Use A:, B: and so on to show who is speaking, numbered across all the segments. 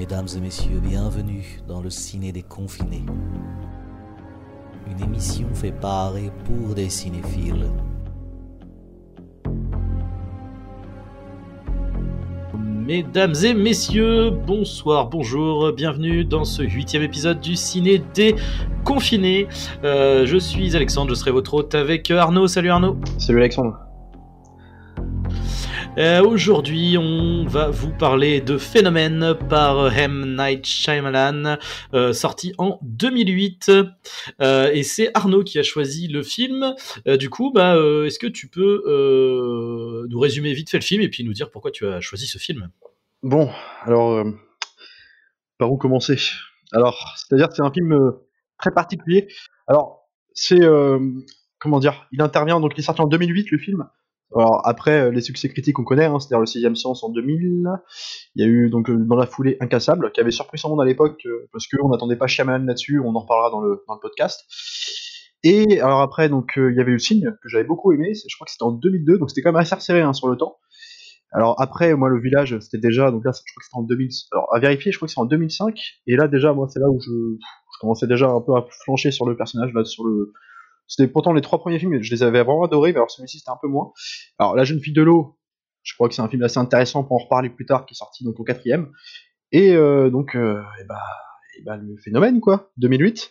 A: Mesdames et messieurs, bienvenue dans le ciné des confinés. Une émission fait par et pour des cinéphiles.
B: Mesdames et messieurs, bonsoir, bonjour, bienvenue dans ce huitième épisode du Ciné des Confinés. Euh, je suis Alexandre, je serai votre hôte avec Arnaud. Salut Arnaud.
C: Salut Alexandre.
B: Euh, Aujourd'hui, on va vous parler de Phénomène par M. Night Shyamalan, euh, sorti en 2008. Euh, et c'est Arnaud qui a choisi le film. Euh, du coup, bah, euh, est-ce que tu peux euh, nous résumer vite fait le film et puis nous dire pourquoi tu as choisi ce film?
C: Bon, alors, euh, par où commencer? Alors, c'est-à-dire que c'est un film euh, très particulier. Alors, c'est, euh, comment dire, il intervient, donc il est sorti en 2008, le film. Alors, après euh, les succès critiques qu'on connaît, hein, c'est-à-dire le sixième sens en 2000, il y a eu donc euh, dans la foulée Incassable, qui avait surpris son monde à l'époque, euh, parce qu'on n'attendait pas Shyamalan là-dessus, on en reparlera dans le, dans le podcast. Et alors après, donc il y avait eu le signe, que j'avais beaucoup aimé, je crois que c'était en 2002, donc c'était quand même assez resserré hein, sur le temps. Alors après, moi, le village, c'était déjà, donc là, je crois que c'était en 2000. Alors à vérifier, je crois que c'est en 2005. Et là, déjà, moi, c'est là où je, je commençais déjà un peu à flancher sur le personnage, là, sur le. C'était pourtant les trois premiers films, je les avais vraiment adorés, mais alors celui-ci c'était un peu moins. Alors La jeune fille de l'eau, je crois que c'est un film assez intéressant pour en reparler plus tard, qui est sorti donc au quatrième. Et euh, donc, euh, et bah, et bah, le phénomène quoi, 2008.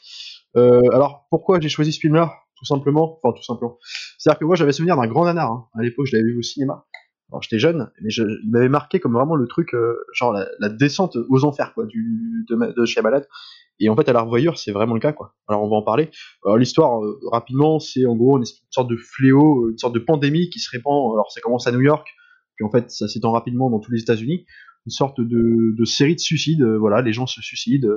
C: Euh, alors pourquoi j'ai choisi ce film-là? Tout simplement, enfin tout simplement. C'est-à-dire que moi j'avais souvenir d'un grand nanar. hein. À l'époque, je l'avais vu au cinéma. Alors j'étais jeune, mais je, il m'avait marqué comme vraiment le truc, euh, genre la, descente aux enfers quoi, du de, de. Et en fait, à la revoyure, c'est vraiment le cas quoi. Alors on va en parler. Alors l'histoire, euh, rapidement, c'est en gros une sorte de fléau, une sorte de pandémie qui se répand. Alors ça commence à New York, puis en fait ça s'étend rapidement dans tous les États-Unis. Une sorte de, de série de suicides. euh, voilà, les gens se suicident.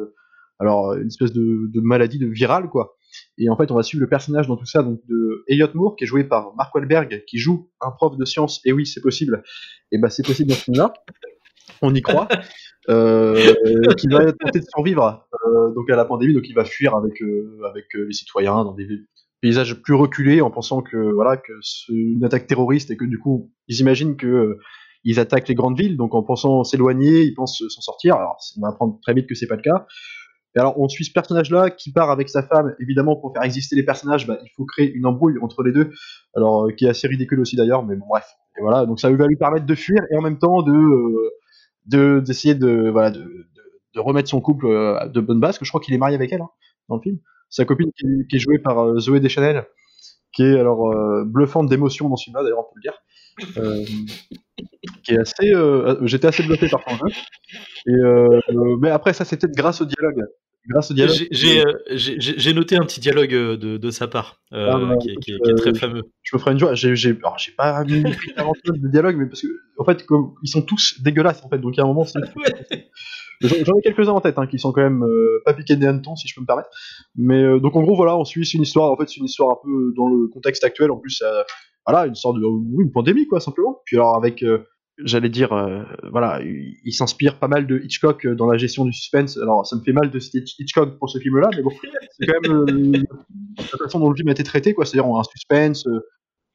C: Alors une espèce de, de maladie de virale quoi. Et en fait, on va suivre le personnage dans tout ça, donc de Elliot Moore, qui est joué par Mark Wahlberg, qui joue un prof de sciences. Et oui, c'est possible. Et bah, c'est possible dans ce film-là. On y croit. Euh, qui va tenter de survivre euh, donc à la pandémie, donc il va fuir avec euh, avec les citoyens dans des paysages plus reculés, en pensant que voilà que c'est une attaque terroriste et que du coup ils imaginent que ils attaquent les grandes villes, donc en pensant s'éloigner, ils pensent s'en sortir. Alors on va apprendre très vite que c'est pas le cas. Et alors, on suit ce personnage-là qui part avec sa femme. Évidemment, pour faire exister les personnages, bah, il faut créer une embrouille entre les deux. Alors, euh, qui est assez ridicule aussi d'ailleurs, mais bon, bref. Et voilà, donc ça va lui permettre de fuir et en même temps de euh, de- d'essayer de, voilà de, de, remettre son couple euh, de bonne base. Que je crois qu'il est marié avec elle hein, dans le film. Sa copine qui, est- jouée par Zoé Deschanel, qui est alors bluffante d'émotion dans ce film-là, d'ailleurs, on peut le dire. Qui est assez, euh, j'étais assez bluffé par son jeu. Et euh, euh, mais après ça, c'est peut-être grâce au dialogue. Grâce au dialogue.
B: J'ai- euh, noté un petit dialogue euh, de, de sa part, euh,
C: Ah, bah,
B: qui, est, qui est- qui est
C: euh,
B: très fameux.
C: je me ferai une joie. J'ai, pas mis 40 notes de dialogue, mais parce que, en fait, comme, ils sont tous dégueulasses, en fait. Donc, à un moment, c'est, j'en, ai quelques-uns en tête, hein, qui sont quand même euh, pas piqués des hannetons, si je peux me permettre. Mais, euh, donc, en gros, voilà, on suit, une histoire, en fait, c'est une histoire un peu dans le contexte actuel. En plus, euh, voilà, une sorte de, une pandémie, quoi, simplement. Puis, alors, avec, euh, j'allais dire, euh, voilà, il, s'inspire pas mal de Hitchcock euh, dans la gestion du suspense. Alors, ça me fait mal de citer Hitchcock pour ce film-là, mais bon, c'est quand même euh, la façon dont le film a été traité, quoi. C'est-à-dire, on a un suspense, euh,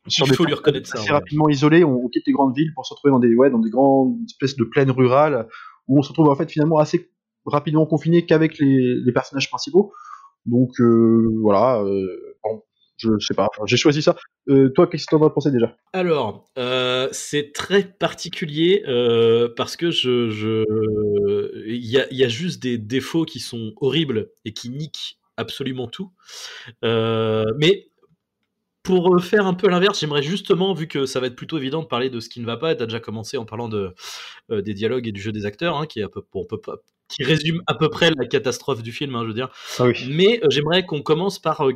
C: sur
B: Il
C: des
B: faut lui reconnaître ça.
C: assez
B: ouais.
C: rapidement isolés, on, on quitte les grandes villes pour se retrouver dans des, ouais, dans des grandes espèces de plaines rurales où on se retrouve en fait finalement assez rapidement confiné qu'avec les, les personnages principaux. Donc voilà, bon, je sais pas, enfin, j'ai choisi ça. Euh, toi, qu'est-ce que t'en as pensé déjà?
B: Alors, euh, c'est très particulier euh, parce que je, je, il y a, il y a juste des défauts qui sont horribles et qui niquent absolument tout. Mais pour faire un peu l'inverse, j'aimerais justement, vu que ça va être plutôt évident de parler de ce qui ne va pas, tu as déjà commencé en parlant de, des dialogues et du jeu des acteurs, hein, qui, est à peu, on peut pas- qui résume à peu près la catastrophe du film, hein, je veux dire.
C: Ah oui.
B: Mais euh, j'aimerais qu'on commence par euh,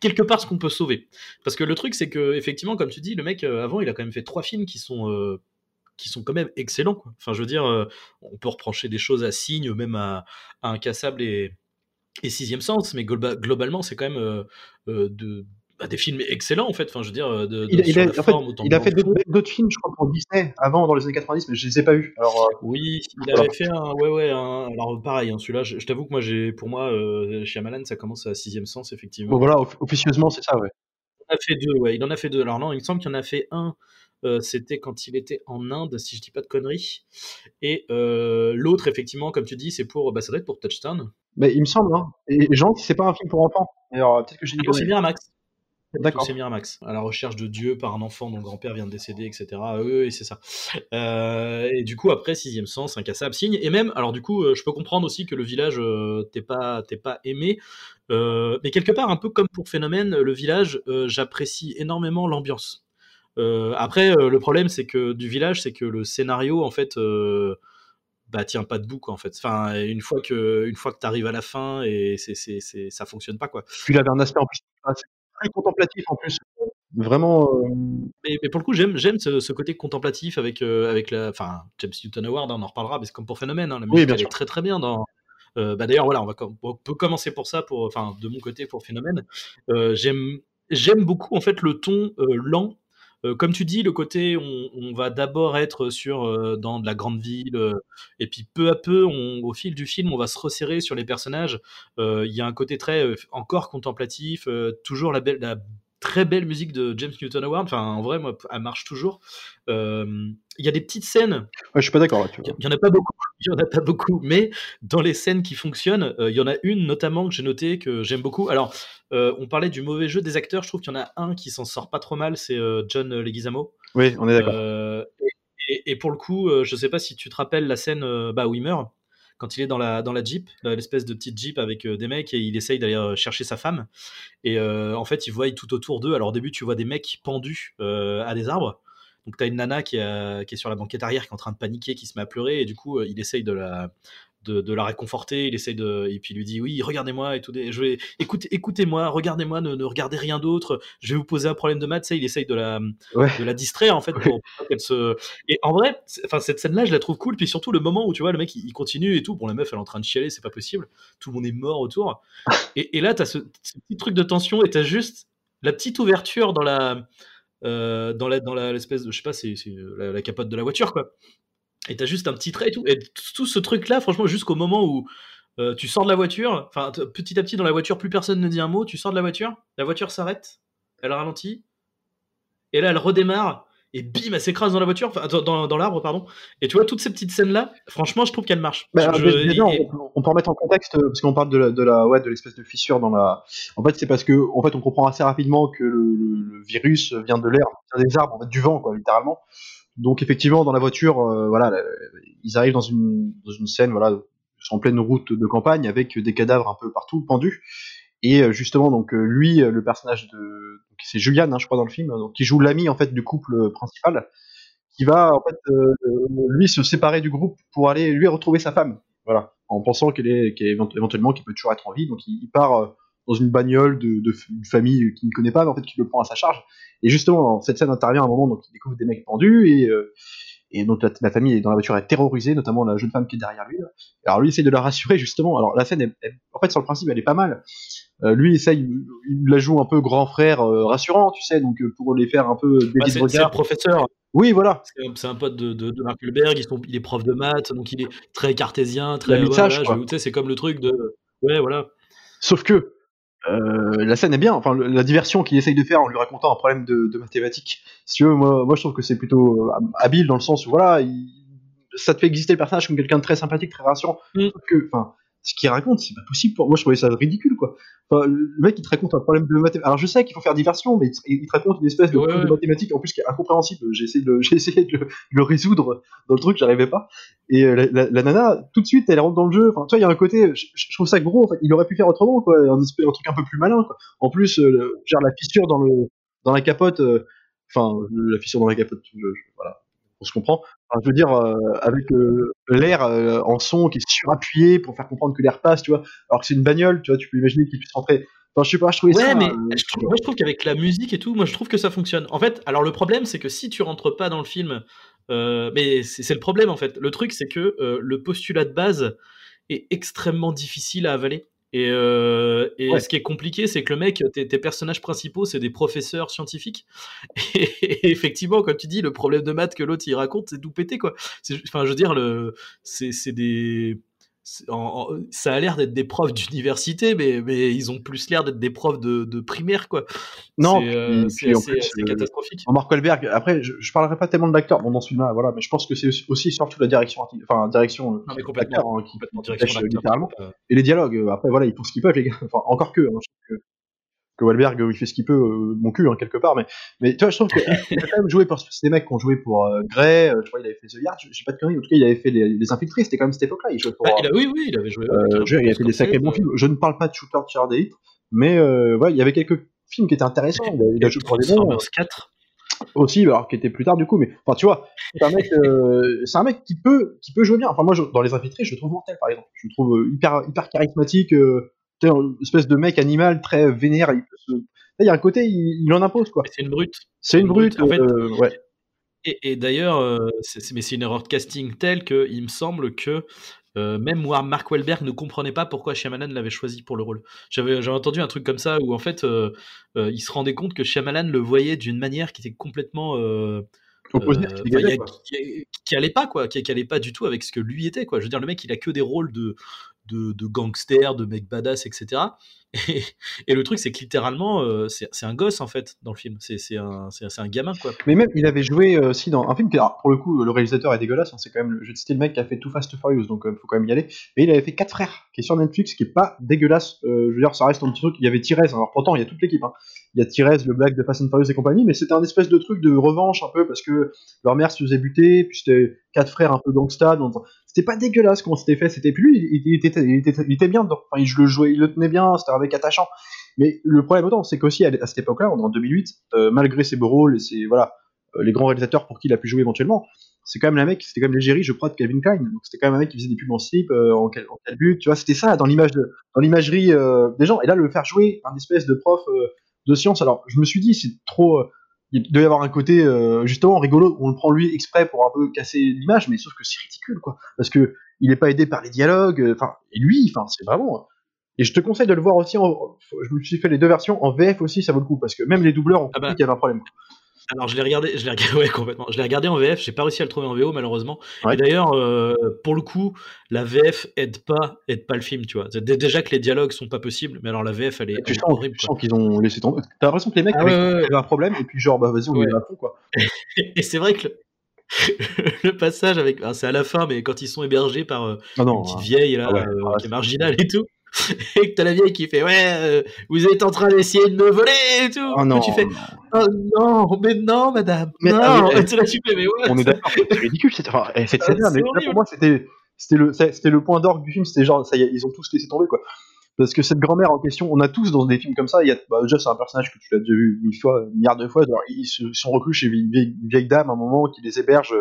B: quelque part ce qu'on peut sauver. Parce que le truc, c'est que effectivement, comme tu dis, le mec euh, avant, il a quand même fait trois films qui sont euh, qui sont quand même excellents. Quoi. Enfin, je veux dire, euh, on peut reprocher des choses à Signe, même à, Incassable et, et Sixième Sens, mais globa- globalement, c'est quand même de, bah, des films excellents en fait. Enfin, je veux dire, euh, de, de-
C: Il, il a,
B: la
C: en fait, il a d'autres films, je crois, pour Disney, avant, dans les années 90, mais je les ai pas vus. Alors, euh,
B: Oui, il
C: Voilà.
B: avait fait un, ouais, ouais, un- alors pareil, hein, celui-là, je, je t'avoue que moi, j'ai, pour moi, euh, Shyamalan, ça commence à Sixième Sens, effectivement.
C: bon, voilà, off- officieusement, c'est ça, ouais.
B: a fait deux, ouais, il en a fait deux. Alors non, il me semble qu'il en a fait un. euh, c'était quand il était en Inde, si je dis pas de conneries. Et euh, l'autre, effectivement, comme tu dis, c'est pour, bah, ça doit être pour Touchdown.
C: Mais il me semble, hein. Et Jean, c'est pas un film pour enfants. Alors, peut-être que j'ai dit
B: Non, c'est. Miramax.
C: D'accord.
B: C'est Miramax. À la recherche de Dieu par un enfant dont le grand-père vient de décéder, etc. Euh, et c'est ça. Euh, et du coup, après, sixième sens, incassable signe. Et même, alors du coup, euh, je peux comprendre aussi que le village, euh, t'es pas, t'es pas aimé. Euh, mais quelque part, un peu comme pour Phénomène, le village, j'apprécie énormément l'ambiance. Après, le problème, c'est que du village, c'est que le scénario, en fait, bah tient pas debout, quoi, en fait. Enfin, une fois que, une fois que t'arrives à la fin, et c'est, c'est, c'est, ça fonctionne pas, quoi.
C: Puis il avait un aspect en plus contemplatif en plus. Vraiment. euh,
B: Mais, mais pour le coup, j'aime, j'aime ce, ce côté contemplatif avec, euh, avec la. Enfin, James Newton Howard, hein, on en reparlera, mais c'est comme pour Phénomène. hein, la musique,
C: bien
B: elle
C: sûr.
B: est très très bien dans. euh, bah d'ailleurs, voilà, on, va on peut commencer pour ça, pour, enfin, de mon côté, pour Phénomène. J'aime, j'aime beaucoup, en fait, le ton lent. Euh, comme tu dis, le côté, on, va d'abord être sur euh, dans de la grande ville, euh, et puis peu à peu, au fil du film, on va se resserrer sur les personnages. Il y a un côté très encore contemplatif, toujours la belle, très belle musique de James Newton Howard. Enfin, en vrai, moi, elle marche toujours. Euh, Il y a des petites scènes
C: Ouais, je suis pas d'accord là.
B: Il y en a pas beaucoup, il y en a pas beaucoup, mais dans les scènes qui fonctionnent, euh, il y en a une notamment que j'ai noté que j'aime beaucoup. Alors, euh, on parlait du mauvais jeu des acteurs, je trouve qu'il y en a un qui s'en sort pas trop mal, c'est John Leguizamo.
C: Oui, on est d'accord.
B: Et, pour le coup, je sais pas si tu te rappelles la scène bah, où il meurt, quand il est dans la, Jeep, dans l'espèce de petite Jeep avec euh, des mecs et il essaye d'aller euh, chercher sa femme. Et euh, en fait, il voit tout autour d'eux. Alors au début, tu vois des mecs pendus euh, à des arbres. Donc tu as une nana qui, est sur la banquette arrière, qui est en train de paniquer, qui se met à pleurer. Et du coup, euh, il essaye de la, de, de la réconforter. Il essaye de, et puis il lui dit oui, regardez-moi et tout. des- Je vais, écoutez, écoutez-moi, regardez-moi, ne, ne regardez rien d'autre. Je vais vous poser un problème de maths. Il essaye de la,
C: Ouais.
B: de la distraire en fait pour, qu'elle se et en vrai enfin cette scène là je la trouve cool puis surtout le moment où tu vois le mec il, il continue et tout bon la meuf elle est en train de chialer c'est pas possible tout le monde est mort autour et, et là t'as ce, ce petit truc de tension et t'as juste la petite ouverture dans la euh, dans la dans l'espèce de je sais pas c'est c'est la, la capote de la voiture quoi et t'as juste un petit trait et tout et tout ce truc là franchement jusqu'au moment où euh, tu sors de la voiture enfin petit à petit dans la voiture plus personne ne dit un mot tu sors de la voiture la voiture s'arrête elle ralentit et là elle redémarre et bim elle s'écrase dans la voiture enfin dans, dans, l'arbre pardon et tu vois toutes ces petites scènes là franchement je trouve qu'elles marchent
C: Bah,
B: Je-
C: dé- déjà,
B: et-
C: on, peut- on peut remettre en contexte euh, parce qu'on parle de la, de la ouais de l'espèce de fissure dans la. En fait, c'est parce que en fait on comprend assez rapidement que le, le- le virus vient de l'air, vient des arbres, en fait, du vent quoi, littéralement. Donc effectivement, dans la voiture, euh, voilà, ils arrivent dans une dans une scène, voilà, ils sont en pleine route de campagne avec des cadavres un peu partout pendus. Et euh, justement, donc euh, lui, euh, le personnage de, c'est Julian, hein, je crois dans le film, donc, qui joue l'ami en fait du couple principal, qui va en fait euh, lui se séparer du groupe pour aller lui retrouver sa femme, voilà, en pensant qu'elle est, qu'elle est évent- éventuellement qu'il peut toujours être en vie. Donc il, il part dans une bagnole de, de f- une famille qu'il ne connaît pas, mais en fait qui le prend à sa charge. Et justement, cette scène intervient à un moment, donc il découvre des mecs pendus et euh, et donc la, la famille dans la voiture est terrorisée, notamment la jeune femme qui est derrière lui. Alors lui essaye de la rassurer justement. Alors la scène, en fait sur le principe, elle est pas mal. Euh, lui essaye, il la joue un peu grand frère euh, rassurant, tu sais, donc euh, pour les faire un peu
B: bah, c'est c'est le professeur
C: Oui, voilà.
B: C'est un- c'est un pote de, de, de Mark sont, il est prof de maths, donc il est très cartésien, très. Ouais, voilà, je- tu sais, c'est comme le truc de. Ouais, voilà.
C: Sauf que euh, la scène est bien, enfin la diversion qu'il essaye de faire en lui racontant un problème de, de mathématiques. Si tu veux, moi, moi je trouve que c'est plutôt euh, habile dans le sens où voilà, il- ça te fait exister le personnage comme quelqu'un de très sympathique, très rassurant.
B: Mm.
C: Que, enfin, ce qu'il raconte, c'est pas possible. Pour moi, je trouvais ça ridicule, quoi. Enfin, le mec, il te raconte un problème de mathématiques. Alors, je sais qu'il faut faire diversion, mais il te, raconte une espèce de
B: Ouais,
C: problème de mathématiques en plus qui est incompréhensible. J'ai essayé de, le- j'ai essayé de le, résoudre dans le truc, j'arrivais pas. Et euh, la, la- la nana, tout de suite, elle rentre dans le jeu. Enfin, tu vois, il y a un côté, je, je trouve ça gros. En fait, il aurait pu faire autrement, quoi. Un, espèce, un truc un peu plus malin, quoi. En plus, euh, genre la fissure dans le, dans la capote. euh, Enfin, la fissure dans la capote. je- je- voilà, on se comprend. Enfin, je veux dire, euh, avec euh, l'air euh, en son qui est surappuyé pour faire comprendre que l'air passe, tu vois. Alors que c'est une bagnole, tu vois, tu peux imaginer qu'il puisse rentrer. Enfin, je sais pas, je trouvais
B: Ouais,
C: ça.
B: mais je trouve, moi je trouve qu'avec la musique et tout, moi je trouve que ça fonctionne. En fait, alors le problème c'est que si tu rentres pas dans le film, mais c'est le problème en fait. Le truc c'est que le postulat de base est extrêmement difficile à avaler. Et, euh, et
C: Ouais.
B: ce qui est compliqué, c'est que le mec, tes, tes personnages principaux, c'est des professeurs scientifiques. Et, effectivement, comme tu dis, le problème de maths que l'autre il raconte, c'est tout pété quoi. Enfin, je veux dire, le, c'est c'est des ça a l'air d'être des profs d'université, mais, mais ils ont plus l'air d'être des profs de, de primaire, quoi.
C: Non,
B: c'est euh, catastrophique.
C: Marc Wahlberg, après, je, je parlerai pas tellement de l'acteur dans ce film-là, voilà, mais je pense que c'est aussi, surtout la direction, enfin, direction,
B: non, mais complètement,
C: hein, qui, direction littéralement, et les dialogues. Après, voilà, ils font ce qu'ils peuvent, les gars. Enfin, encore que, hein, que que Wahlberg il fait ce qu'il peut euh, mon cul hein, quelque part mais mais tu vois je trouve qu'il a quand même joué pour c'est des mecs qui ont joué pour euh, Grey euh, je crois il avait fait The Yard j'ai pas de conneries en tout cas il avait fait les, les infiltrés c'était quand même cette époque là il jouait pour
B: ah, il a, oui oui il avait joué
C: euh, il a fait des sacrés bons films. Je ne parle pas de Shooter Tir d'élite mais ouais il y avait quelques films qui étaient intéressants il a, joué pour des bons
B: 4
C: aussi alors qui était plus tard du coup mais enfin tu vois c'est un mec c'est un mec qui peut qui peut jouer bien. Enfin moi dans les infiltrés je le trouve mortel par exemple. Je le trouve hyper hyper charismatique une espèce de mec animal très vénère il y a un côté, il, en impose quoi.
B: C'est une brute.
C: C'est une, brute. en fait,
B: euh, ouais. Et, d'ailleurs, euh, mais c'est une erreur de casting telle que il me semble que euh, même moi, Mark Wahlberg ne comprenait pas pourquoi Shyamalan l'avait choisi pour le rôle. J'avais entendu un truc comme ça où en fait, il se rendait compte que Shyamalan le voyait d'une manière qui était complètement
C: Opposé,
B: qui, qui, allait pas quoi, qui, qui, allait pas du tout avec ce que lui était quoi. Je veux dire, le mec, il a que des rôles de de, gangsters, de mecs badass, etc. Et, le truc, c'est que littéralement, euh, c'est un gosse en fait dans le film. C'est un, un, gamin quoi.
C: Mais même, il avait joué euh, aussi dans un film qui, pour le coup, le réalisateur est dégueulasse. Hein, c'est quand même, je c'était le mec qui a fait Too Fast Too Furious, donc il euh, faut quand même y aller. Mais il avait fait Quatre frères, qui est sur Netflix, qui est pas dégueulasse. je veux dire, ça reste un petit truc. Il y avait Thérèse. Alors pourtant, il y a toute l'équipe. Hein. Il y a Thérèse, le black de Fast and Furious et compagnie, mais c'était un espèce de truc de revanche un peu parce que leur mère se faisait buter, puis c'était quatre frères un peu gangsta. Donc c'était pas dégueulasse comment c'était fait. C'était plus lui, il, était, il, était, il était bien dedans. Enfin, il le jouait, il le tenait bien. C'était mec attachant. Mais le problème autant, c'est qu'aussi à, cette époque-là, en 2008, euh, malgré ses beaux rôles et ses voilà, euh, les grands réalisateurs pour qui il a pu jouer éventuellement, c'est quand même un mec, c'était quand même l'égérie, je crois, de Calvin Klein. Donc c'était quand même un mec qui faisait des pubs en slip, euh, en, quel, but, tu vois, c'était ça dans l'image dans l'imagerie des gens. Et là, le faire jouer un espèce de prof de science. Alors, je me suis dit, c'est trop. il doit y avoir un côté justement rigolo. On le prend lui exprès pour un peu casser l'image, mais sauf que c'est ridicule, quoi. Parce que il est pas aidé par les dialogues. Enfin, et lui, enfin, c'est vraiment. Et je te conseille de le voir aussi. En, je me suis fait les deux versions en VF aussi, ça vaut le coup parce que même les doubleurs ont ah compris bah. qu'il y avait un problème.
B: Alors je l'ai regardé, je l'ai regardé, ouais, complètement. Je l'ai regardé en VF, j'ai pas réussi à le trouver en VO malheureusement. Et d'ailleurs, euh, pour le coup, la VF aide pas, aide pas le film, tu vois. Déjà que les dialogues sont pas possibles, mais alors la VF, elle est,
C: tu
B: sens,
C: horrible. Tu sens qu'ils ont laissé tomber. T'as l'impression que les mecs ah avaient, un problème et puis genre bah vas-y on ouais. à fond quoi.
B: et c'est vrai que le, passage avec, c'est à la fin, mais quand ils sont hébergés par euh, ah une petite vieille là, ah euh, qui est marginale et tout. et que t'as la vieille qui fait ouais euh, vous êtes en train d'essayer de me voler et tout.
C: Oh non,
B: tu fais oh non mais non madame. Mais, non.
C: ah, mais, on est d'accord c'est ridicule cette, enfin, eh, cette scène là mais pour moi c'était c'était le c'était le point d'orgue du film c'était genre ça y est, ils ont tous laissé tomber quoi. Parce que cette grand-mère en question on a tous dans des films comme ça il y a bah, déjà c'est un personnage que tu l'as déjà vu une fois une milliard de fois alors, ils se sont reclus chez une vieille, une vieille dame à un moment qui les héberge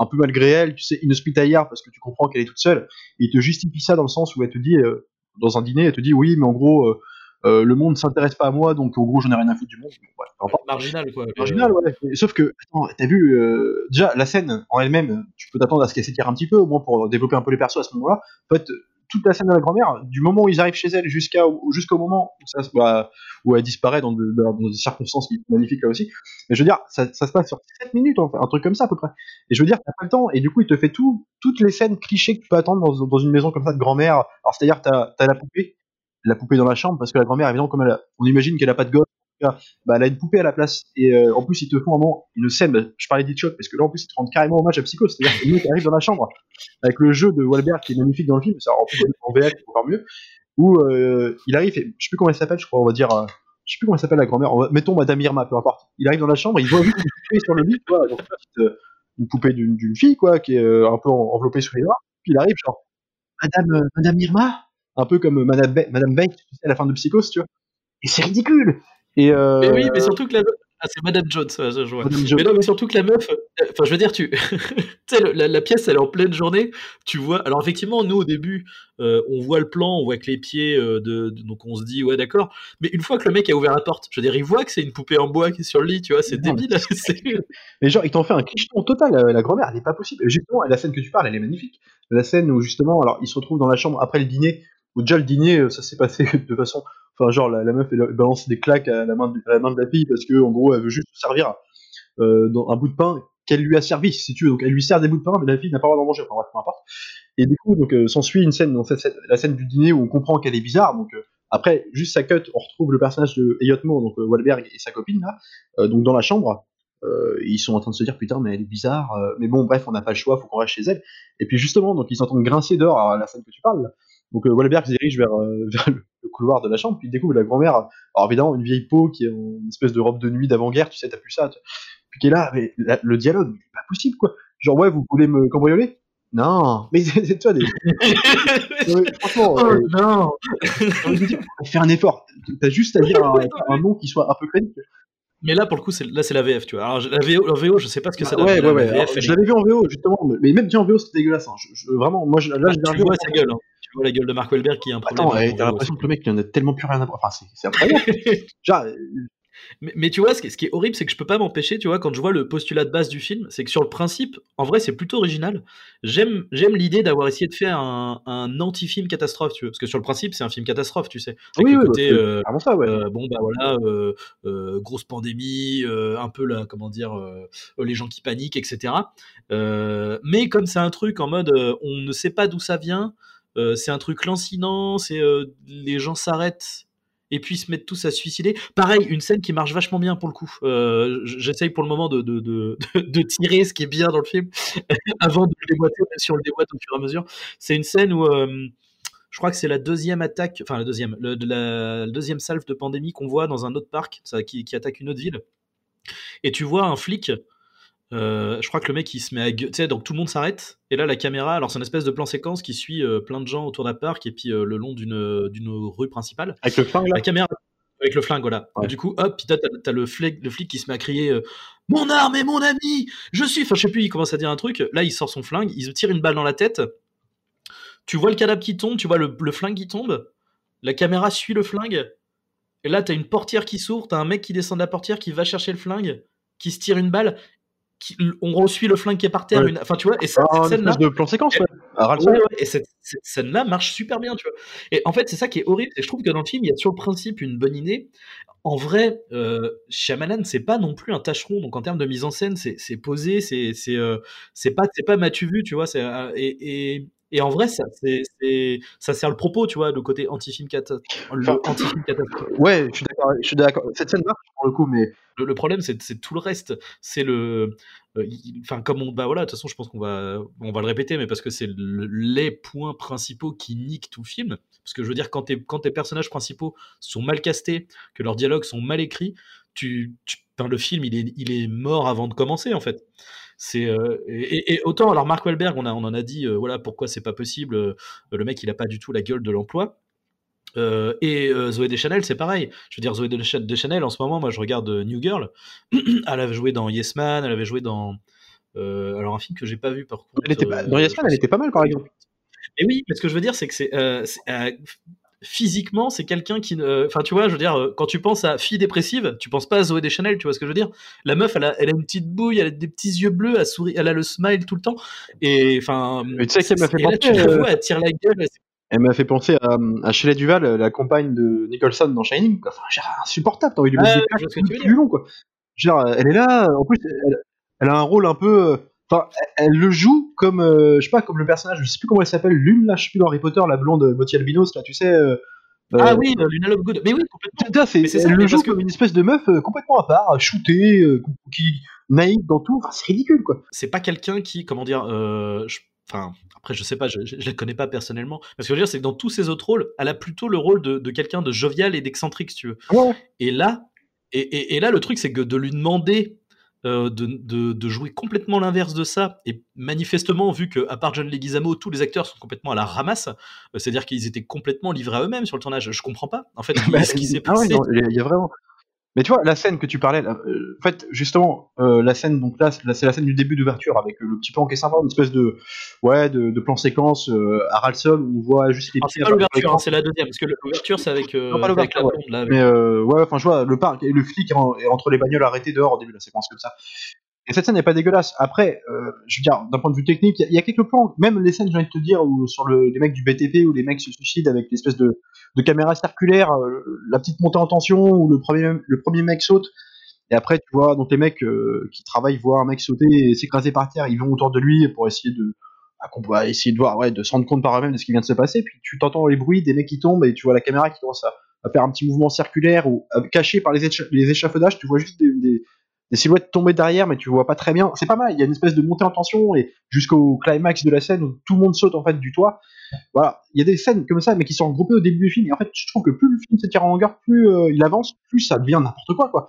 C: un peu malgré elle, tu sais, inhospitalière parce que tu comprends qu'elle est toute seule, et il te justifie ça dans le sens où elle te dit, euh, dans un dîner, elle te dit oui, mais en gros, euh, euh, le monde ne s'intéresse pas à moi, donc en gros, j'en ai rien à foutre du monde.
B: Ouais, marginal, quoi.
C: Marginal, ouais. sauf que, attends, t'as vu, euh, déjà, la scène en elle-même, tu peux t'attendre à ce qu'elle s'étire un petit peu, au moins pour développer un peu les persos à ce moment-là. En fait, toute la scène de la grand-mère, du moment où ils arrivent chez elle jusqu'au moment bah, où elle disparaît dans, dans, des circonstances magnifiques là aussi. Mais je veux dire, ça, ça se passe sur 7 minutes, un truc comme ça à peu près. Et je veux dire, t'as pas le temps, et du coup, il te fait tout, toutes les scènes clichés que tu peux attendre dans, une maison comme ça de grand-mère. Alors, c'est-à-dire, t'as as la poupée, la poupée dans la chambre, parce que la grand-mère, évidemment, comme on imagine qu'elle a pas de gosse, bah, elle a une poupée à la place. Et euh, en plus, ils te font un moment, une scène, bah, je parlais d'Hitchcock, parce que là, en plus, ils te rendent carrément hommage à Psycho, c'est-à-dire que le mec arrive dans la chambre, avec le jeu de Wahlberg qui est magnifique dans le film, ça en plus en VF, encore mieux, où euh, il arrive, et, je sais plus comment elle s'appelle, je crois, on va dire, euh, je sais plus comment elle s'appelle la grand-mère, mettons Madame Irma, peu importe. Il arrive dans la chambre, il voit une poupée sur le lit, donc, une poupée d'une fille, quoi, qui est un peu enveloppée sous les doigts, puis il arrive, genre, Madame, Madame Irma un peu comme Madame, Madame Banks, à la fin de Psychose, tu vois. Et c'est ridicule. Et euh...
B: mais oui, mais surtout que la ah, c'est Madame Jones, je vois. Mais non, mais surtout que la meuf, euh, enfin, je veux dire, tu, sais, la, la, pièce, elle est en pleine journée, tu vois. Alors, effectivement, nous, au début, euh, on voit le plan, on voit que les pieds, euh, de, donc on se dit, ouais, d'accord. Mais une fois que le mec a ouvert la porte, je veux dire, il voit que c'est une poupée en bois qui est sur le lit, tu vois, c'est débile.
C: mais genre, il t'en fait un clicheton total, la, grand-mère, elle n'est pas possible. Justement, la scène que tu parles, elle est magnifique. La scène où, justement, alors, il se retrouve dans la chambre après le dîner, déjà le dîner, ça s'est passé de façon Enfin, genre, la, meuf, elle, balance des claques à la, main de, la main de la fille parce que, en gros, elle veut juste servir euh, un bout de pain qu'elle lui a servi, si tu veux. Donc elle lui sert des bouts de pain, mais la fille n'a pas le droit d'en manger. Enfin peu importe. Et du coup, donc euh, s'ensuit une scène, donc, la scène du dîner où on comprend qu'elle est bizarre. Donc euh, après, juste sa cut, on retrouve le personnage de Elliot Moore, donc euh, Wahlberg et sa copine là, euh, donc dans la chambre. Euh, ils sont en train de se dire putain mais elle est bizarre euh, mais bon bref on n'a pas le choix faut qu'on reste chez elle et puis justement donc ils s'entendent grincer dehors à la scène que tu parles. Donc euh, Wahlberg se dirige vers, euh, vers le, couloir de la chambre puis il découvre la grand-mère alors évidemment une vieille peau qui est en espèce de robe de nuit d'avant-guerre tu sais t'as plus ça tu- puis qui est là mais la- le dialogue c'est pas possible quoi genre ouais vous voulez me cambrioler? Non mais c'est toi des franchement
B: Oh
C: euh,
B: non
C: fais un effort t'as juste à dire un, un nom qui soit un peu crédible
B: Mais là, pour le coup, c'est là, c'est la VF, tu vois. Alors, la VO, la VO, je sais pas ce que ça donne.
C: ouais ouais ouais
B: VF,
C: Alors,
B: elle
C: je l'avais vu en VO justement mais- même dit en VO c'était dégueulasse hein. Je- je- vraiment moi je, là
B: Ah,
C: j'ai
B: tu
C: vu
B: vois
C: VO.
B: sa gueule. hein. Tu vois la gueule de Mark Wahlberg qui a un problème.
C: Attends, t'as l'impression que le mec il en a tellement plus rien à voir. Enfin, c'est incroyable. Genre, euh,
B: Mais, mais tu vois, ce qui, ce qui est horrible, c'est que je peux pas m'empêcher, tu vois, quand je vois le postulat de base du film, c'est que sur le principe, en vrai, c'est plutôt original. J'aime, j'aime l'idée d'avoir essayé de faire un, un anti-film catastrophe, tu vois, parce que sur le principe, c'est un film catastrophe, tu sais. Avec
C: oui,
B: le
C: oui,
B: côté, euh,
C: clairement ça, ouais.
B: euh, bon bah voilà, euh, grosse pandémie, un peu là, comment dire, les gens qui paniquent, etc. Mais comme c'est un truc en mode, on ne sait pas d'où ça vient, c'est un truc lancinant, c'est euh, les gens s'arrêtent et puis se mettent tous à se suicider. Pareil, une scène qui marche vachement bien pour le coup. Euh, J'essaye pour le moment de, de, de, tirer ce qui est bien dans le film avant de le déboîter, si on le déboîte au fur et à mesure. C'est une scène où euh, je crois que c'est la deuxième attaque, enfin la deuxième, le- deuxième salve de pandémie qu'on voit dans un autre parc, qui attaque une autre ville. Et tu vois un flic. Euh, je crois que le mec il se met à gueuler, tu sais, donc tout le monde s'arrête. Et là, la caméra, alors c'est une espèce de plan séquence qui suit euh, plein de gens autour d'un parc et puis euh, le long d'une d'une rue principale.
C: Avec le flingue là?
B: La caméra avec le flingue, voilà.
C: Ouais.
B: Et du coup, hop, puis t'as, le, flic, le flic qui se met à crier Mon arme est mon ami Je suis. Enfin, je sais plus, il commence à dire un truc. Là, il sort son flingue, il se tire une balle dans la tête. Tu vois le cadavre qui tombe, tu vois le, le flingue qui tombe. La caméra suit le flingue. Et là, t'as une portière qui s'ouvre, t'as un mec qui descend de la portière, qui va chercher le flingue, qui se tire une balle. Qui, on resuit le flingue qui est par terre.
C: Ouais.
B: une- Enfin, tu vois, et cette,
C: Ah,
B: cette scène-là.
C: de plan séquence, ouais.
B: Ouais, ouais, et cette, cette scène-là marche super bien, tu vois. Et en fait, c'est ça qui est horrible. Et je trouve que dans le film, il y a sur le principe une bonne idée. En vrai, euh, Shyamalan, c'est pas non plus un tâcheron. Donc en termes de mise en scène, c'est posé, c'est euh, pas pas m'as-tu vu, tu vois. Euh, et, et et en vrai, ça c'est c'est- ça sert le propos, tu vois, le côté anti-film catastrophe.
C: Ouais, je suis d'accord. Je suis d'accord. Cette scène marche pour le coup, mais
B: Le, le problème, c'est c'est tout le reste. C'est le, euh, enfin comme on, bah voilà, de toute façon, je pense qu'on va, on va le répéter, mais parce que c'est le- les points principaux qui niquent tout le film. Parce que je veux dire, quand, tes- quand tes personnages principaux sont mal castés, que leurs dialogues sont mal écrits, tu, tu- le film, il est, il est mort avant de commencer, en fait. C'est euh, et, autant alors Mark Wahlberg, on a, on en a dit, euh, voilà pourquoi c'est pas possible. euh, le mec, il a pas du tout la gueule de l'emploi. Et Zoé Deschanel, c'est pareil. Je veux dire, Zoé Desch- Deschanel, en ce moment, moi, je regarde New Girl. elle avait joué dans Yes Man, elle avait joué dans. alors, un film que j'ai pas vu, par contre.
C: elle était pas... dans Yes Man, elle était pas mal par exemple.
B: Mais oui, mais ce que je veux dire, c'est que c'est. Euh, euh, physiquement, c'est quelqu'un qui. ne- Enfin, tu vois, je veux dire, euh, quand tu penses à fille dépressive, tu penses pas à Zoé Deschanel, tu vois ce que je veux dire La meuf, elle a, elle a une petite bouille, elle a des petits yeux bleus, elle, sourit, elle a le smile tout le temps. Et enfin.
C: Mais tu sais qu'elle m'a fait
B: là, tu
C: penser,
B: la
C: euh,
B: vois, elle tire la gueule. c'est-
C: Elle m'a fait penser à, à Shelley Duval, la compagne de Nicholson dans Shining. quoi. Enfin, genre, insupportable. T'as envie de lui mettre des claques tout du long, quoi. Genre, elle est là. En plus, elle, elle a un rôle un peu. Euh, Enfin, elle, elle le joue comme, euh, je sais pas, comme le personnage. Je sais plus comment elle s'appelle. L'une là, je sais plus dans Harry Potter, la blonde Motti Albinos, là, tu sais. euh,
B: Ah
C: euh,
B: oui, euh, Luna Lovegood. Mais oui, complètement.
C: Elle
B: ça,
C: le joue
B: parce que-
C: comme une espèce de meuf euh, complètement à part, shootée, euh, qui naïve dans tout. Enfin, c'est ridicule, quoi.
B: c'est pas quelqu'un qui, comment dire, euh, je- enfin, après, je sais pas, je, je la connais pas personnellement. Mais ce que je veux dire, c'est que dans tous ses autres rôles, elle a plutôt le rôle de, de quelqu'un de jovial et d'excentrique, si tu veux.
C: Ouais.
B: Et là, et, et- et là, le truc, c'est que de lui demander euh, de, de- de jouer complètement l'inverse de ça, et manifestement, vu que à part John Leguizamo, tous les acteurs sont complètement à la ramasse, euh, c'est-à-dire qu'ils étaient complètement livrés à eux-mêmes sur le tournage. Je comprends pas, en fait,
C: Bah,
B: ce qui s'est
C: ah
B: passé.
C: il y a vraiment. Mais tu vois, la scène que tu parlais, là, euh, en fait, justement, euh, la scène, donc là, c'est la- scène du début d'ouverture avec euh, le petit plan qui est sympa, une espèce de, ouais, de, de plan séquence euh, à sol où on voit juste les
B: Alors, c'est pas l'ouverture, hein, c'est la deuxième, parce que l'ouverture, c'est avec,
C: Non, pas l'ouverture, ouais.
B: là. avec-
C: Mais euh, ouais, enfin, je vois le parc et le flic est, en- est entre les bagnoles arrêtées dehors au début de la séquence comme ça. Et cette scène n'est pas dégueulasse. Après, euh, je veux dire, d'un point de vue technique, il y, a- quelques plans, même les scènes, j'ai envie de te dire, où sur le, les mecs du BTP où les mecs se suicident avec l'espèce de, caméra circulaire, euh, la petite montée en tension où le premier, le premier mec saute Et après, tu vois, donc les mecs euh, qui travaillent voient un mec sauter et s'écraser par terre, ils vont autour de lui pour essayer de, qu'on peut essayer de voir, ouais, de se rendre compte par eux-mêmes de ce qui vient de se passer. Puis tu t'entends les bruits des mecs qui tombent et tu vois la caméra qui commence à, à faire un petit mouvement circulaire ou caché par les, les échafaudages. Tu vois juste des, des silhouettes tomber derrière, mais tu vois pas très bien. C'est pas mal. Il y a une espèce de montée en tension et jusqu'au climax de la scène où tout le monde saute en fait du toit. Voilà, il y a des scènes comme ça, mais qui sont regroupées au début du film. Et en fait, je trouve que plus le film s'étire en longueur, plus euh, il avance, plus ça devient n'importe quoi, quoi.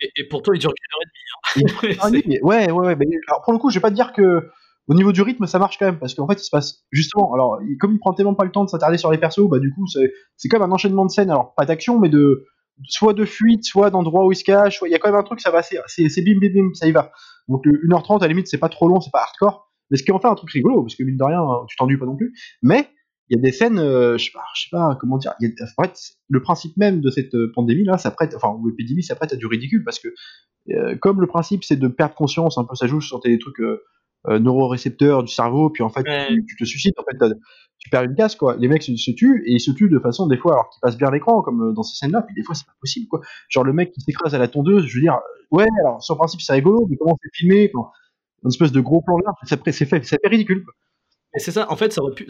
B: Et, et pourtant, il dure qu'une heure et demie. hein.
C: Oui, mais ouais, ouais, ouais. Mais, alors pour le coup, je vais pas te dire que au niveau du rythme, ça marche quand même, parce qu'en fait, il se passe justement. Alors, comme il prend tellement pas le temps de s'attarder sur les persos, bah du coup, c'est comme un enchaînement de scènes. Alors pas d'action, mais de soit de fuite, soit d'endroits où il se cache. soit- Il y a quand même un truc, ça va, c'est c'est bim bim bim, ça y va. Donc le 1h30 à la limite, c'est pas trop long, c'est pas hardcore, mais ce qui en fait un truc rigolo, parce que mine de rien, tu t'ennuies pas non plus. Mais il y a des scènes, euh, je sais pas, sais pas comment dire. en fait, le principe même de cette euh, pandémie là, ça prête, enfin ou épidémie, ça prête à du ridicule parce que euh, comme le principe c'est de perdre conscience, un peu ça joue sur tes trucs neurorécepteurs du cerveau, puis en fait
B: Ouais.
C: tu, tu te suicides, en fait tu perds une casse quoi. Les mecs se, se tuent et ils se tuent de façon des fois alors qu'ils passent bien l'écran comme euh, dans ces scènes-là, puis des fois c'est pas possible quoi. Genre le mec qui s'écrase à la tondeuse, je veux dire, euh, ouais alors sur le principe c'est rigolo, mais comment c'est filmé, enfin, une espèce de gros plan large, c'est c'est fait, c'est fait ridicule. Quoi.
B: C'est ça, en fait, ça aurait pu,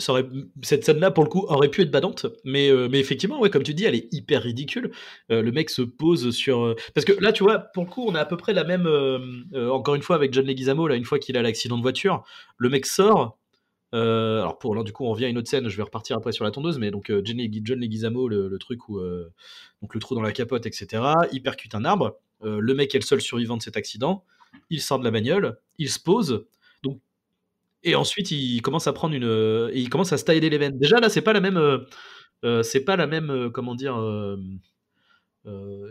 B: cette scène-là, pour le coup, aurait pu être badante, mais, euh, effectivement, ouais, comme tu dis, elle est hyper ridicule. Euh, le mec se pose sur. euh, Parce que là, tu vois, pour le coup, on a à peu près la même. encore une fois, avec John Leguizamo, là, une fois qu'il a l'accident de voiture, le mec sort. alors, pour, alors, du coup, on revient à une autre scène, je vais repartir après sur la tondeuse, mais donc, John, Legui- John Leguizamo, le, le truc où. donc, le trou dans la capote, etc. Il percute un arbre. Le mec est le seul survivant de cet accident. Il sort de la bagnole, il se pose. Et ensuite, il commence à prendre une, euh, il commence à se tailler les veines. Déjà là, c'est pas la même, euh, euh, c'est pas la même, comment dire, euh,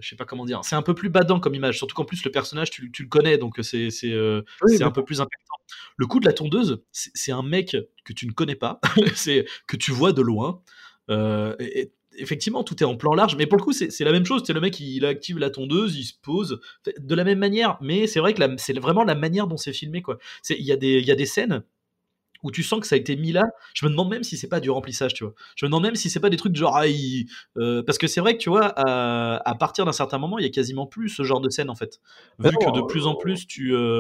B: je sais pas comment dire. C'est un peu plus badant comme image, surtout qu'en plus le personnage, tu, tu le connais, donc c'est c'est euh,
C: Oui,
B: un peu plus impactant. Le coup de la tondeuse, c'est un mec que tu ne connais pas, c'est que tu vois de loin. Euh, et- et effectivement, tout est en plan large, mais pour le coup, c'est la même chose. C'est le mec, il active la tondeuse, il se pose de la même manière, mais c'est vrai que c'est vraiment la manière dont c'est filmé, quoi. Il y, a des- il y a des scènes où tu sens que ça a été mis là. Je me demande même si c'est pas du remplissage, tu vois. Je me demande même si c'est pas des trucs genre. ah, il- euh, parce que c'est vrai que tu vois, à, à partir d'un certain moment, il y a quasiment plus ce genre de scène en fait. Vu que de plus en plus, tu. euh,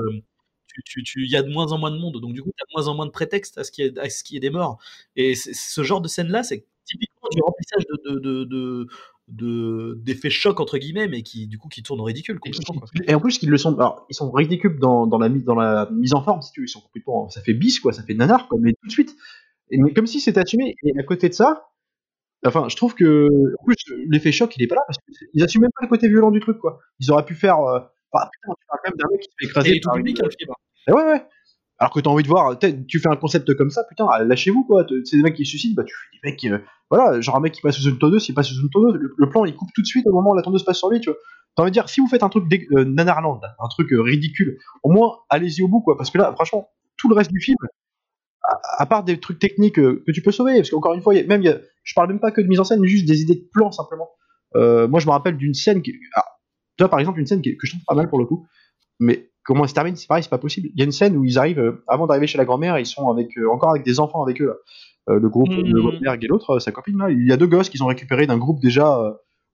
B: tu- tu- tu- Il y a de moins en moins de monde, donc du coup, tu as de moins en moins de prétextes à ce qu'il y, ait- à ce qu'il y ait des morts. Et ce genre de scène-là, c'est typiquement du remplissage de, de, de, de- de- d'effets chocs entre guillemets, mais qui du coup qui tournent au ridicule
C: Et,
B: complètement. Quoi.
C: et en plus, qu'ils le sont, alors, ils sont ridicules dans, dans, la mise, dans la mise en forme, si tu veux. Ils sont complètement, ça fait bis, quoi, ça fait nanar, quoi, mais tout de suite. Et, mais comme si c'était assumé. Et à côté de ça, enfin, je trouve que, en plus, l'effet choc, il est pas là, parce qu'ils assument même pas le côté violent du truc, quoi. Ils auraient pu faire, euh, enfin, putain, tu parles quand même d'un mec qui se fait
B: Et
C: écraser
B: tout
C: par
B: public,
C: une-
B: hein, le film.
C: Eh ouais, ouais. Alors que t'as envie de voir, tu fais un concept comme ça, putain, ah, lâchez-vous quoi. C'est des mecs qui se suicident, bah tu fais des mecs, euh, voilà, genre un mec qui passe sous une tondeuse, il passe sous une tondeuse, le, plan il coupe tout de suite au moment où la tondeuse passe sur lui, tu vois. T'as envie de dire, si vous faites un truc euh, nanarland, un truc euh, ridicule, au moins allez-y au bout quoi, parce que là, franchement, tout le reste du film, à, part des trucs techniques que tu peux sauver, parce qu'encore une fois, même, je parle même pas que de mise en scène, mais juste des idées de plans simplement. Moi je me rappelle d'une scène qui, ah, tu vois par exemple une scène que je trouve pas mal pour le coup, mais comment se termine, c'est pareil, c'est pas possible. Il y a une scène où ils arrivent, euh, avant d'arriver chez la grand-mère, ils sont avec, euh, encore avec des enfants avec eux, là. Euh, le groupe,
B: Mhm.
C: le et l'autre, sa copine, là. Il y a deux gosses qu'ils ont récupérés d'un groupe déjà